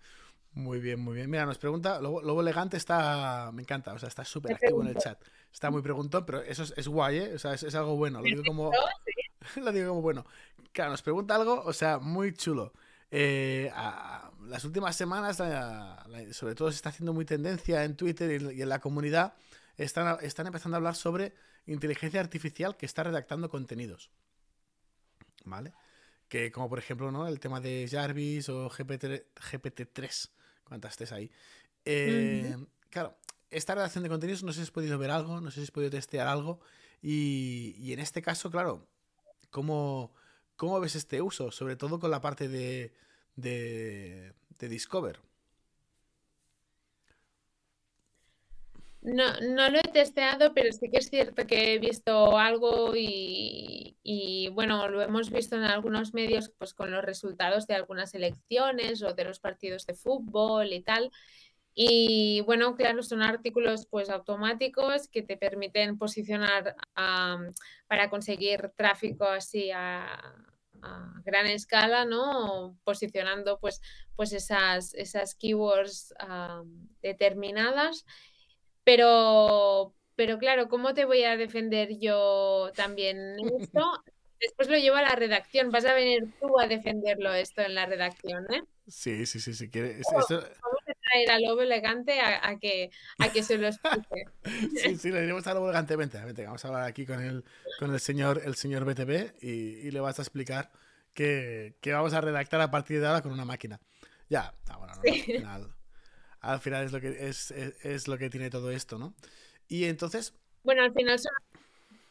Muy bien, muy bien. Mira, nos pregunta, Lobo, Lobo Elegante está, me encanta, o sea, está súper activo en el chat. Está muy preguntón, pero eso es, es guay, ¿eh? O sea, es, es algo bueno, lo digo como, lo digo como bueno. Claro, nos pregunta algo, o sea, muy chulo. Eh, a- las últimas semanas, sobre todo se está haciendo muy tendencia en Twitter y en la comunidad, están, están empezando a hablar sobre inteligencia artificial que está redactando contenidos. ¿Vale? Que como por ejemplo, ¿no? El tema de Jarvis o GPT, GPT-3, cuántas estés ahí. Eh, Claro, esta redacción de contenidos no sé si has podido ver algo, no sé si has podido testear algo. Y, y en este caso, claro, ¿cómo, cómo ves este uso? Sobre todo con la parte de, de, de Discover. No, no lo he testeado, pero sí que es cierto que he visto algo y, y, bueno, lo hemos visto en algunos medios pues con los resultados de algunas elecciones o de los partidos de fútbol y tal. Y bueno, claro, son artículos pues automáticos que te permiten posicionar am, para conseguir tráfico así a, a gran escala, ¿no? Posicionando pues, pues esas, esas keywords am, determinadas. Pero, pero claro, ¿cómo te voy a defender yo también esto? Después lo llevo a la redacción. Vas a venir tú a defenderlo esto en la redacción, ¿eh? Sí, sí, sí, sí. quiere- es- Vamos a traer al lobo elegante a, a que, a que se lo explique. sí, sí, le diremos algo elegantemente. Vente, vamos a hablar aquí con el, con el señor, el señor BTV y, y le vas a explicar que, que vamos a redactar a partir de ahora con una máquina. Ya, ah, bueno, no, Sí. al final, al final es lo que es, es- es lo que tiene todo esto, ¿no? Y entonces, Bueno, al final son...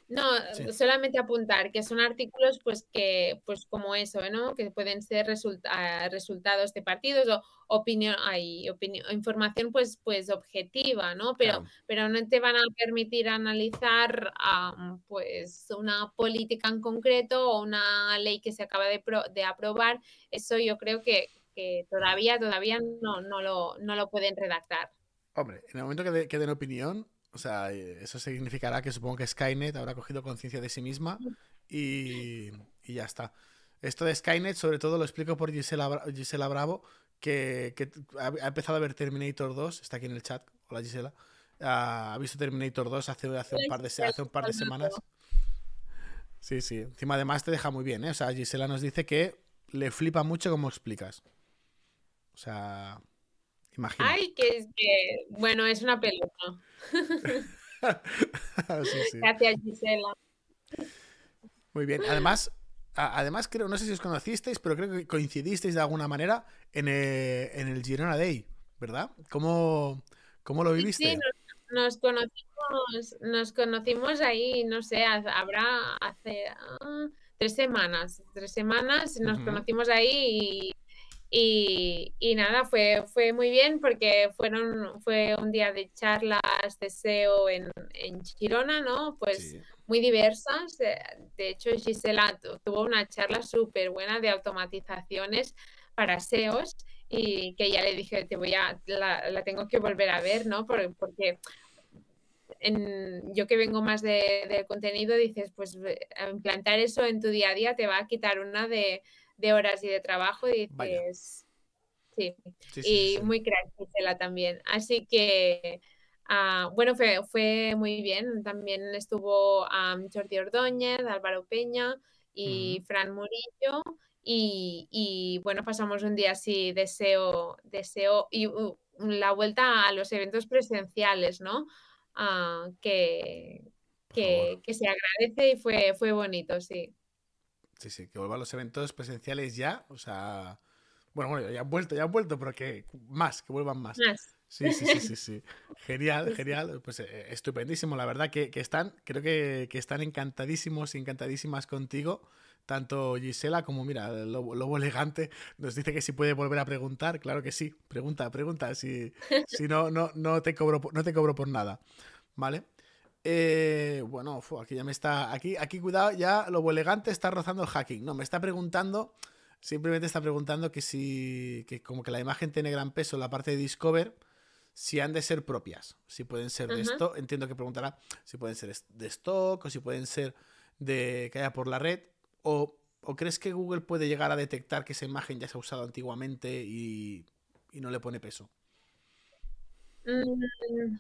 No, Sí. solamente apuntar que son artículos pues que, pues como eso, ¿no? Que pueden ser resulta- resultados de partidos o opinión, hay opinión, información pues, pues objetiva, ¿no? Pero, claro, pero no te van a permitir analizar am, pues una política en concreto o una ley que se acaba de, pro- de aprobar. Eso yo creo que, que todavía, todavía no, no lo, no lo pueden redactar. hombre, en el momento que, de- que den opinión, o sea, eh, eso significará que supongo que Skynet habrá cogido conciencia de sí misma y, y ya está. Esto de Skynet, sobre todo lo explico por Gisela, Bra- Gisela Bravo, que, que ha, empezado a ver Terminator 2, está aquí en el chat, hola Gisela, ah, ha visto Terminator 2 hace, hace, un, par de, hace un par de semanas. Sí, sí, encima además te deja muy bien, ¿eh? O sea, Gisela nos dice que le flipa mucho cómo explicas. O sea, imagina. Ay, que es que, bueno, es una pelota. Sí, sí. Gracias, Gisela. Muy bien. Además, además creo, no sé si os conocisteis, pero creo que coincidisteis de alguna manera en el, en el Girona Day, ¿verdad? ¿Cómo, cómo lo viviste? sí, nos, nos conocimos, nos conocimos ahí, no sé, ha- habrá hace, ah, tres semanas, tres semanas, nos conocimos ahí y, y, nada, fue, fue muy bien porque fueron, fue un día de charlas de SEO en, en Girona, ¿no? Pues muy diversas. De, hecho, Gisela tuvo una charla súper buena de automatizaciones para SEOs y que ya le dije, te voy a, la, la tengo que volver a ver, ¿no? porque en, yo que vengo más de, del contenido, dices, pues implantar eso en tu día a día te va a quitar una de, de horas y de trabajo y dices, sí, y muy crack también. Así que, uh, bueno, fue, fue muy bien. También estuvo um, Jordi Ordóñez, Álvaro Peña y Fran Murillo. Y, y, bueno, pasamos un día así, deseo, deseo y uh, la vuelta a los eventos presenciales, ¿no? Ah, que, que, se agradece y fue, fue bonito, sí. Sí, sí, que vuelvan los eventos presenciales ya, o sea, bueno, bueno, ya han vuelto, ya han vuelto, pero que más, que vuelvan más. Sí, sí, sí, sí, sí. Genial, genial. Pues eh, estupendísimo. La verdad que, que están, creo que, que, están encantadísimos y encantadísimas contigo. Tanto Gisela como, mira, Lobo, Elegante nos dice que si puede volver a preguntar. Claro que sí. Pregunta, pregunta. Si, si no, no, no, te cobro, no te cobro por nada. ¿Vale? Eh, bueno, aquí ya me está. Aquí, aquí, cuidado, ya Lobo Elegante está rozando el hacking. No, me está preguntando. Simplemente está preguntando que si. que como que la imagen tiene gran peso en la parte de Discover. Si han de ser propias. Si pueden ser de esto. Entiendo que preguntará si pueden ser de stock o si pueden ser de que haya por la red. ¿O, crees que Google puede llegar a detectar que esa imagen ya se ha usado antiguamente y, no le pone peso? Mm,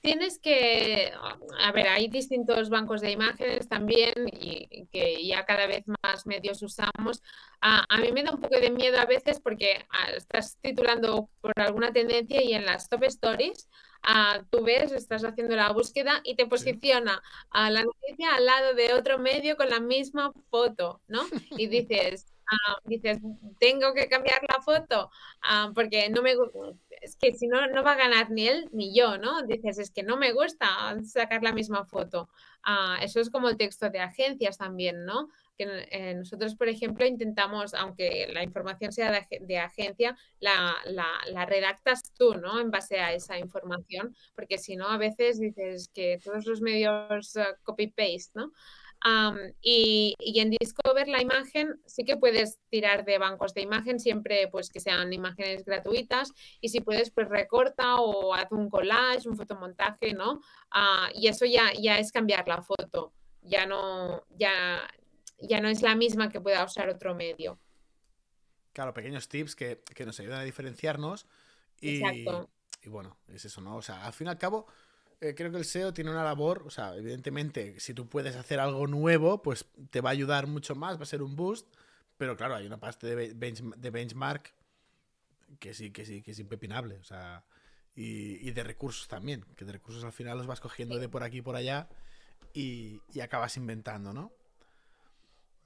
tienes que, a ver, hay distintos bancos de imágenes también y que ya cada vez más medios usamos. A, a, mí me da un poco de miedo a veces porque ah, estás titulando por alguna tendencia y en las top stories tú ves, estás haciendo la búsqueda y te posiciona a la noticia al lado de otro medio con la misma foto, ¿no? Y dices, ah, dices, tengo que cambiar la foto ah, porque no me es que si no, no va a ganar ni él ni yo, ¿no? Dices, es que no me gusta sacar la misma foto. Ah, eso es como el texto de agencias también, ¿no? que eh, nosotros, por ejemplo, intentamos, aunque la información sea de, agencia, la, redactas tú, ¿no? En base a esa información, porque si no, a veces dices que todos los medios uh, copy-paste, ¿no? Y, y, en Discover la imagen sí que puedes tirar de bancos de imagen siempre pues que sean imágenes gratuitas y si puedes pues recorta o haz un collage, un fotomontaje, ¿no? Uh, y eso ya, ya es cambiar la foto, ya no, ya, ya no es la misma que pueda usar otro medio. Claro, pequeños tips que, nos ayudan a diferenciarnos. Y, Exacto. y bueno, es eso, ¿no? O sea, al fin y al cabo, eh, creo que el SEO tiene una labor, o sea, evidentemente, si tú puedes hacer algo nuevo, pues te va a ayudar mucho más, va a ser un boost. Pero claro, hay una parte de, de benchmark que sí, que sí, que es impepinable. O sea, y, de recursos también, que de recursos al final los vas cogiendo de por aquí y por allá y, y acabas inventando, ¿no?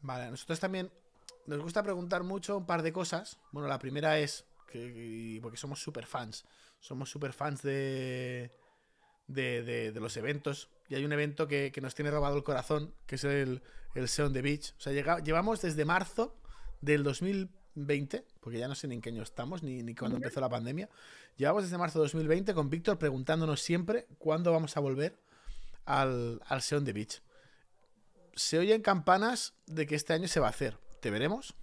Vale, nosotros también nos gusta preguntar mucho un par de cosas. Bueno, la primera es que, porque somos super fans, somos super fans de, de, los eventos. Y hay un evento que, nos tiene robado el corazón, que es el, el Seon the Beach. O sea, llevamos desde marzo del 2020, porque ya no sé ni en qué año estamos, ni, ni cuándo empezó la pandemia. Llevamos desde marzo de 2020 con Víctor preguntándonos siempre cuándo vamos a volver al, al Seon the Beach se oyen campanas de que este año se va a hacer. ¿Te veremos?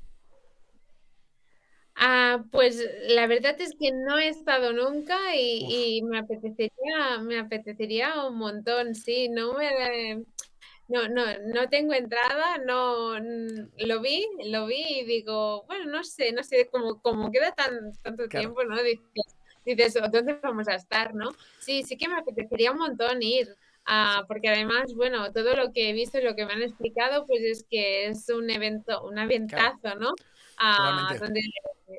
Ah, pues la verdad es que no he estado nunca y, me apetecería, me apetecería un montón, sí, no me no, no, no tengo entrada, no lo vi, lo vi y digo, bueno, no sé, no sé, como, como queda tan, tanto tiempo, ¿no? Dices, dices, ¿dónde vamos a estar, no? Sí, sí que me apetecería un montón ir. Ah, porque además, bueno, todo lo que he visto y lo que me han explicado, pues es que es un evento, un aventazo, ¿no? Donde,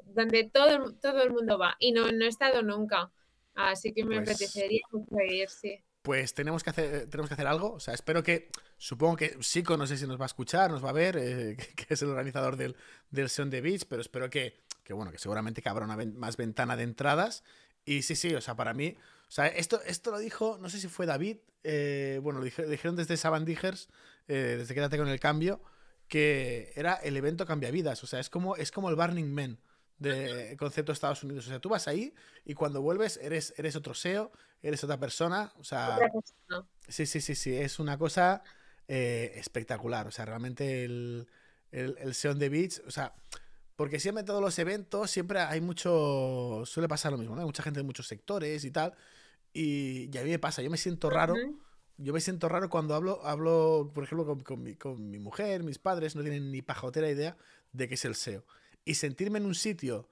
donde todo, todo el mundo va y no, no he estado nunca. Así que me pues apetecería mucho ir, sí. Pues tenemos que hacer, tenemos que hacer algo. O sea, espero que, supongo que Sico, no sé si nos va a escuchar, nos va a ver, eh, que, es el organizador del, del Sound de Beach, pero espero que, que, bueno, que seguramente que habrá una más ventana de entradas Y sí, sí, o sea, para mí, o sea, esto, esto lo dijo, no sé si fue David, eh, bueno, lo dijeron desde Saban Diggers, eh, desde Quédate con el cambio, que era el evento cambia vidas, o sea, es como, es como el Burning Man de concepto de Estados Unidos. O sea, tú vas ahí y cuando vuelves eres, eres otro SEO, eres otra persona. O sea, sí, sí, sí, sí, es una cosa eh, espectacular. O sea, realmente el, el, el SEO de Beach, o sea, porque siempre en todos los eventos siempre hay mucho, suele pasar lo mismo, ¿no? Hay mucha gente de muchos sectores y tal. Y, a mí me pasa, yo me siento raro. Yo me siento raro cuando hablo, hablo por ejemplo, con, mi, con mi mujer, mis padres, no tienen ni pajotera idea de qué es el SEO y sentirme en un sitio,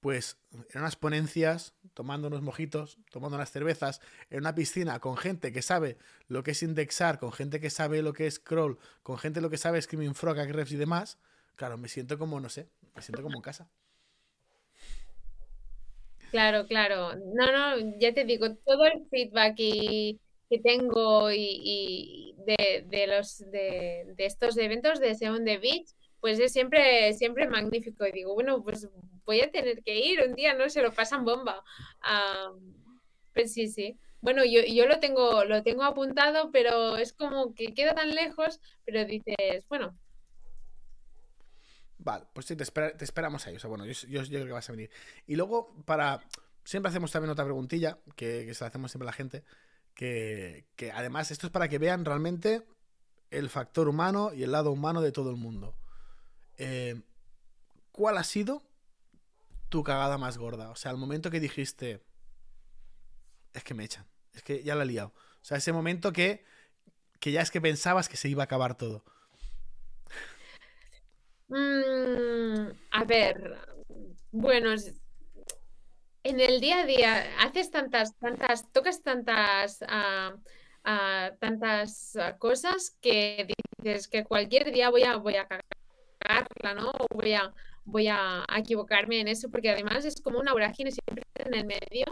pues en unas ponencias, tomando unos mojitos, tomando unas cervezas, en una piscina con gente que sabe lo que es indexar, con gente que sabe lo que es crawl, con gente lo que sabe Screaming Frog, Agrefs y demás, claro, me siento como, no sé, me siento como en casa. Claro, claro. No, no, ya te digo, todo el feedback que tengo y, de, los de, estos eventos de Sound the Beach pues es siempre, siempre magnífico. Y digo, bueno, pues voy a tener que ir un día, ¿no? Se lo pasan bomba. pues sí, sí. Bueno, yo, yo lo tengo, lo tengo apuntado, pero es como que queda tan lejos, pero dices, bueno. Vale, pues sí, te, esperamos ahí. O sea, bueno, yo, yo, creo que vas a venir. Y luego, para. Siempre hacemos también otra preguntilla, que, que se la hacemos siempre a la gente. Que, además, esto es para que vean realmente el factor humano y el lado humano de todo el mundo. Eh, ¿cuál ha sido tu cagada más gorda? O sea, el momento que dijiste, es que me echan, es que ya la he liado. O sea, ese momento que, que ya es que pensabas que se iba a acabar todo. Mm, a ver, bueno, en el día a día haces tantas, tantas, tocas tantas, ah, ah, tantas ah, cosas que dices que cualquier día voy a, voy a cagar ¿no? Voy a, voy a, equivocarme en eso, porque además es como una vorágine siempre en el medio,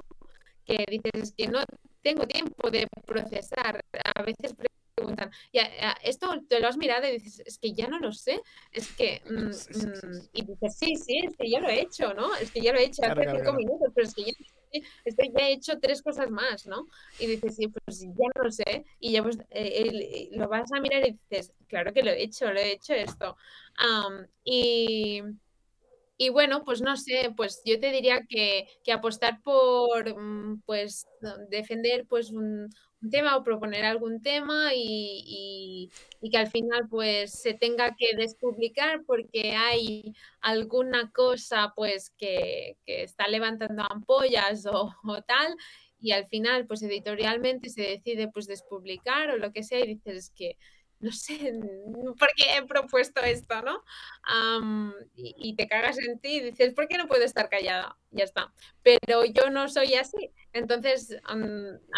que dices que no tengo tiempo de procesar. A veces preguntan, ya, esto te lo has mirado y dices, es que ya no lo sé, es que, mm, mm", y dices, sí, sí, es que ya lo he hecho, ¿no? Es que ya lo he hecho hace cinco minutos, pero es que ya he hecho tres cosas más, ¿no? Y dices, sí, pues ya no lo sé. Y ya pues eh, lo vas a mirar y dices, claro que lo he hecho, lo he hecho esto. y, y bueno, pues no sé, pues yo te diría que, que apostar por, mm, pues, defender pues un, tema o proponer algún tema y, que al final pues se tenga que despublicar porque hay alguna cosa pues que, está levantando ampollas o, o, tal y al final pues editorialmente se decide pues despublicar o lo que sea y dices que no sé por qué he propuesto esto, ¿no? y, te cagas en ti y dices, ¿por qué no puedo estar callada? Ya está. Pero yo no soy así. Entonces, a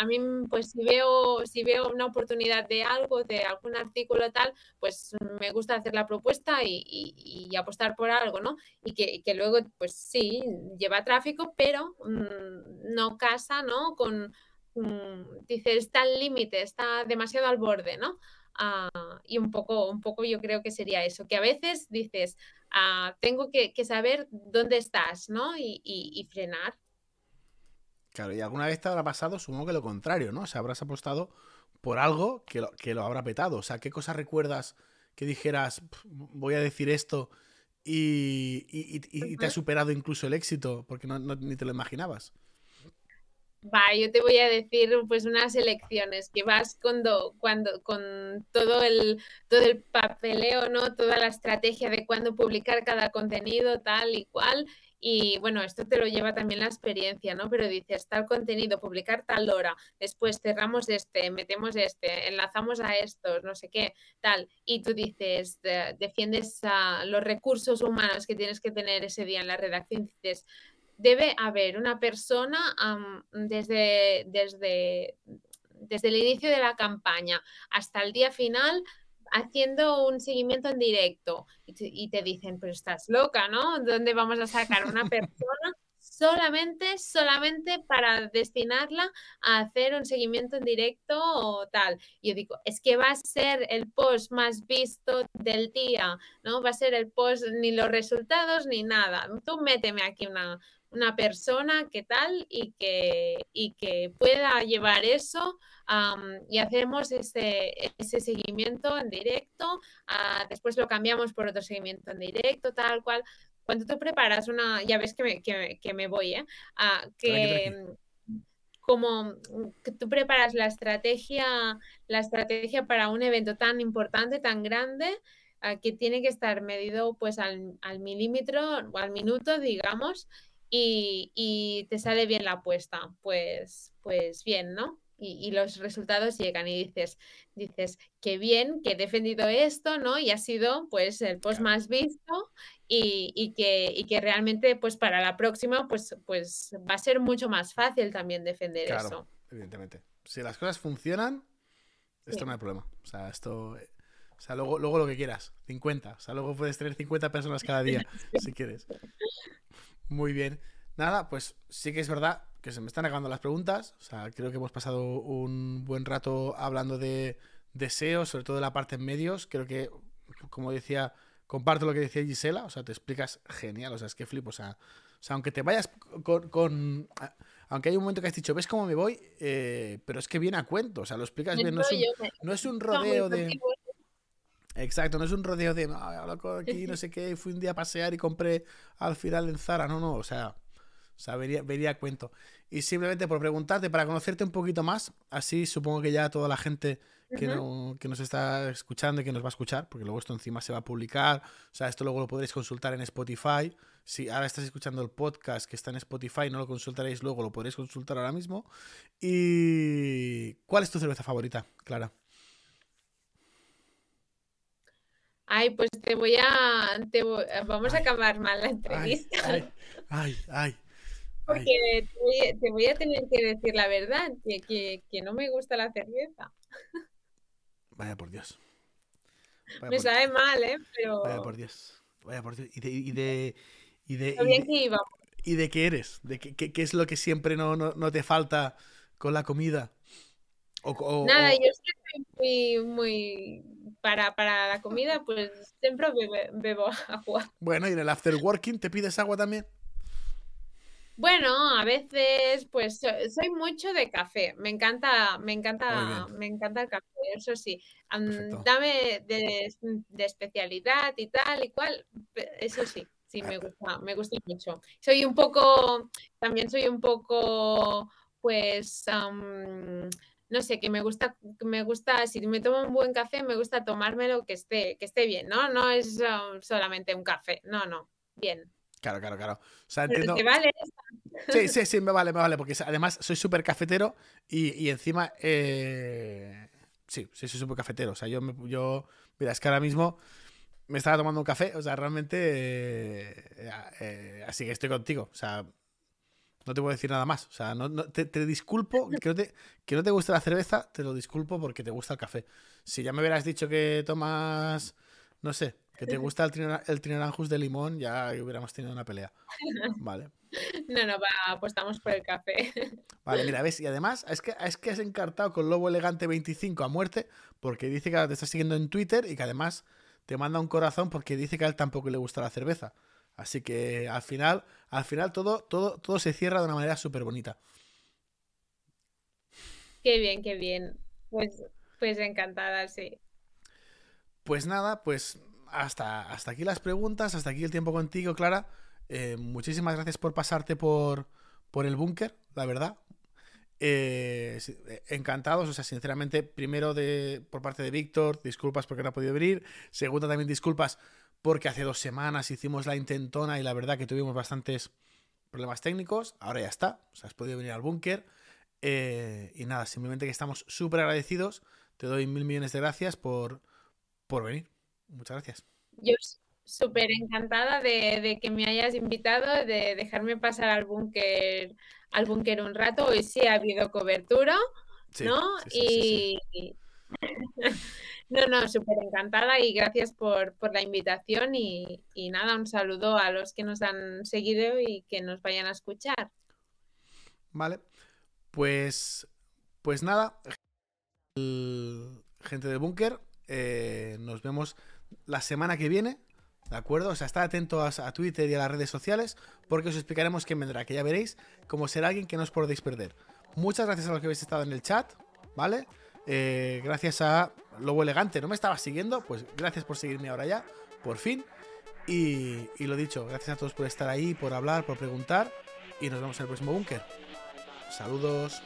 mí, pues si veo, si veo una oportunidad de algo, de algún artículo tal, pues me gusta hacer la propuesta y, apostar por algo, ¿no? Y que, luego, pues sí, lleva tráfico, pero mm, no casa, ¿no? Con, mm, dices, está al límite, está demasiado al borde, ¿no? Ah, y un poco, un poco yo creo que sería eso, que a veces dices, ah, tengo que, saber dónde estás, ¿no? Y, frenar. Claro, y alguna vez te habrá pasado, supongo que lo contrario, ¿no? O sea, habrás apostado por algo que lo, que lo habrá petado. O sea, ¿qué cosas recuerdas que dijeras, voy a decir esto y, te ha superado incluso el éxito porque no, ni te lo imaginabas? Va, yo te voy a decir pues unas elecciones que vas cuando, cuando con todo el, todo el papeleo, ¿no? Toda la estrategia de cuándo publicar cada contenido, tal y cual. Y bueno, esto te lo lleva también la experiencia, ¿no? Pero dices, tal contenido, publicar tal hora, después cerramos este, metemos este, enlazamos a estos, no sé qué, tal. Y tú dices, defiendes a los recursos humanos que tienes que tener ese día en la redacción, dices, debe haber una persona desde, desde, desde el inicio de la campaña hasta el día final haciendo un seguimiento en directo y te, dicen, pero estás loca, ¿no? ¿Dónde vamos a sacar una persona solamente, solamente para destinarla a hacer un seguimiento en directo o tal. Y yo digo, es que va a ser el post más visto del día, ¿no? Va a ser el post, ni los resultados ni nada. Tú méteme aquí una, una persona que tal y que, y que pueda llevar eso y hacemos ese, ese, seguimiento en directo, ah, después lo cambiamos por otro seguimiento en directo, tal cual. Cuando tú preparas una, ya ves que me, que, me voy, ¿eh? Ah, que como que tú preparas la estrategia, la estrategia para un evento tan importante, tan grande, ah, que tiene que estar medido pues al, al milímetro o al minuto, digamos, y, y, te sale bien la apuesta, pues, pues bien, ¿no? y, los resultados llegan y dices, dices, qué bien que he defendido esto, ¿no? Y ha sido pues el post más visto y, que, que realmente pues para la próxima pues, pues va a ser mucho más fácil también defender claro, eso. Evidentemente. Si las cosas funcionan, esto no hay problema. O sea, esto... O sea, luego, luego lo que quieras, 50. O sea, luego puedes tener 50 personas cada día, si quieres. Muy bien. Nada, pues sí que es verdad que se me están acabando las preguntas. O sea, creo que hemos pasado un buen rato hablando de deseos, sobre todo de la parte en medios. Creo que, como decía, comparto lo que decía Gisela. O sea, te explicas genial. O sea, es que flipo. O sea, o sea aunque te vayas con, aunque hay un momento que has dicho, ¿ves cómo me voy? Eh, pero es que viene a cuento. O sea, lo explicas bien. No es un, no es un rodeo de. Exacto, no es un rodeo de, hablo aquí, no sé qué, fui un día a pasear y compré al final en Zara. No, no, o sea, o sea, vería, a cuento. Y simplemente por preguntarte, para conocerte un poquito más, así supongo que ya toda la gente que, nos está escuchando y que nos va a escuchar, porque luego esto encima se va a publicar, o sea, esto luego lo podréis consultar en Spotify. Si ahora estás escuchando el podcast que está en Spotify, no lo consultaréis luego, lo podréis consultar ahora mismo. ¿Y cuál es tu cerveza favorita, Clara? Ay, pues te voy a. vamos a acabar mal la entrevista. ay, ay. Porque te voy, a tener que decir la verdad, que, no me gusta la cerveza. Vaya por Dios. me sabe mal, ¿eh? Pero... Vaya por Dios. Vaya por Dios. Y de... Y de, y de, y de, qué eres? ¿De qué, qué, es lo que siempre no, no, te falta con la comida? Nada, yo muy, muy para, para la comida, pues siempre bebo agua. Bueno, y en el after working te pides agua también. Bueno, a veces, pues soy mucho de café. Me encanta, me encanta, me encanta el café, eso sí. dame de, especialidad y tal y cual, eso sí, sí me gusta, me gusta mucho. Soy un poco, también soy un poco, pues, no sé, que me gusta, me gusta, si me tomo un buen café, me gusta tomármelo que esté, que esté bien, ¿no? No es solamente un café, no, no, bien. Claro, claro, claro. O sea, entiendo... vale Sí, sí, sí, me vale, me vale, porque además soy súper cafetero y, encima... Eh... Sí, sí, soy súper cafetero. O sea, yo, yo... Mira, es que ahora mismo me estaba tomando un café, o sea, realmente... Eh, eh, así que estoy contigo, o sea... No te puedo decir nada más. O sea, no, te, disculpo que no te, que no te guste la cerveza, te lo disculpo porque te gusta el café. Si ya me hubieras dicho que tomas, no sé, que te gusta el, el trinaranjus de limón, ya hubiéramos tenido una pelea. Vale. No, no, apostamos por el café. Vale, mira, ves, y además es que, es que has encartado con Lobo Elegante 25 a muerte porque dice que te está siguiendo en Twitter y que además te manda un corazón porque dice que a él tampoco le gusta la cerveza. Así que al final, al final todo, todo, todo se cierra de una manera súper bonita. Qué bien, qué bien. Pues, pues encantada, sí. Pues nada, pues hasta, hasta aquí las preguntas, hasta aquí el tiempo contigo, Clara. Eh, muchísimas gracias por pasarte por, por el búnker, la verdad. Eh, eh, encantados, o sea, sinceramente, primero de, por parte de Víctor, disculpas porque no ha podido venir. Segundo, también disculpas porque hace dos semanas hicimos la intentona y la verdad que tuvimos bastantes problemas técnicos. Ahora ya está, o sea, has podido venir al búnker. y nada, simplemente que estamos súper agradecidos. Te doy mil millones de gracias por, por venir. Muchas gracias. Yo súper encantada de, que me hayas invitado, de dejarme pasar al búnker al búnker un rato. Hoy sí ha habido cobertura, ¿no? y no, no, súper encantada y gracias por, la invitación y, nada, un saludo a los que nos han seguido y que nos vayan a escuchar. Vale, pues, pues nada, gente del búnker, eh, nos vemos la semana que viene ¿De acuerdo? O sea, estad atentos a, Twitter y a las redes sociales porque os explicaremos quién vendrá, que ya veréis cómo será alguien que no os podéis perder. Muchas gracias a los que habéis estado en el chat, ¿vale? Eh, gracias a Lobo Elegante, ¿no me estaba siguiendo? Pues gracias por seguirme ahora ya, por fin. Y, y lo dicho, gracias a todos por estar ahí, por hablar, por preguntar. Y nos vemos en el próximo búnker. Saludos.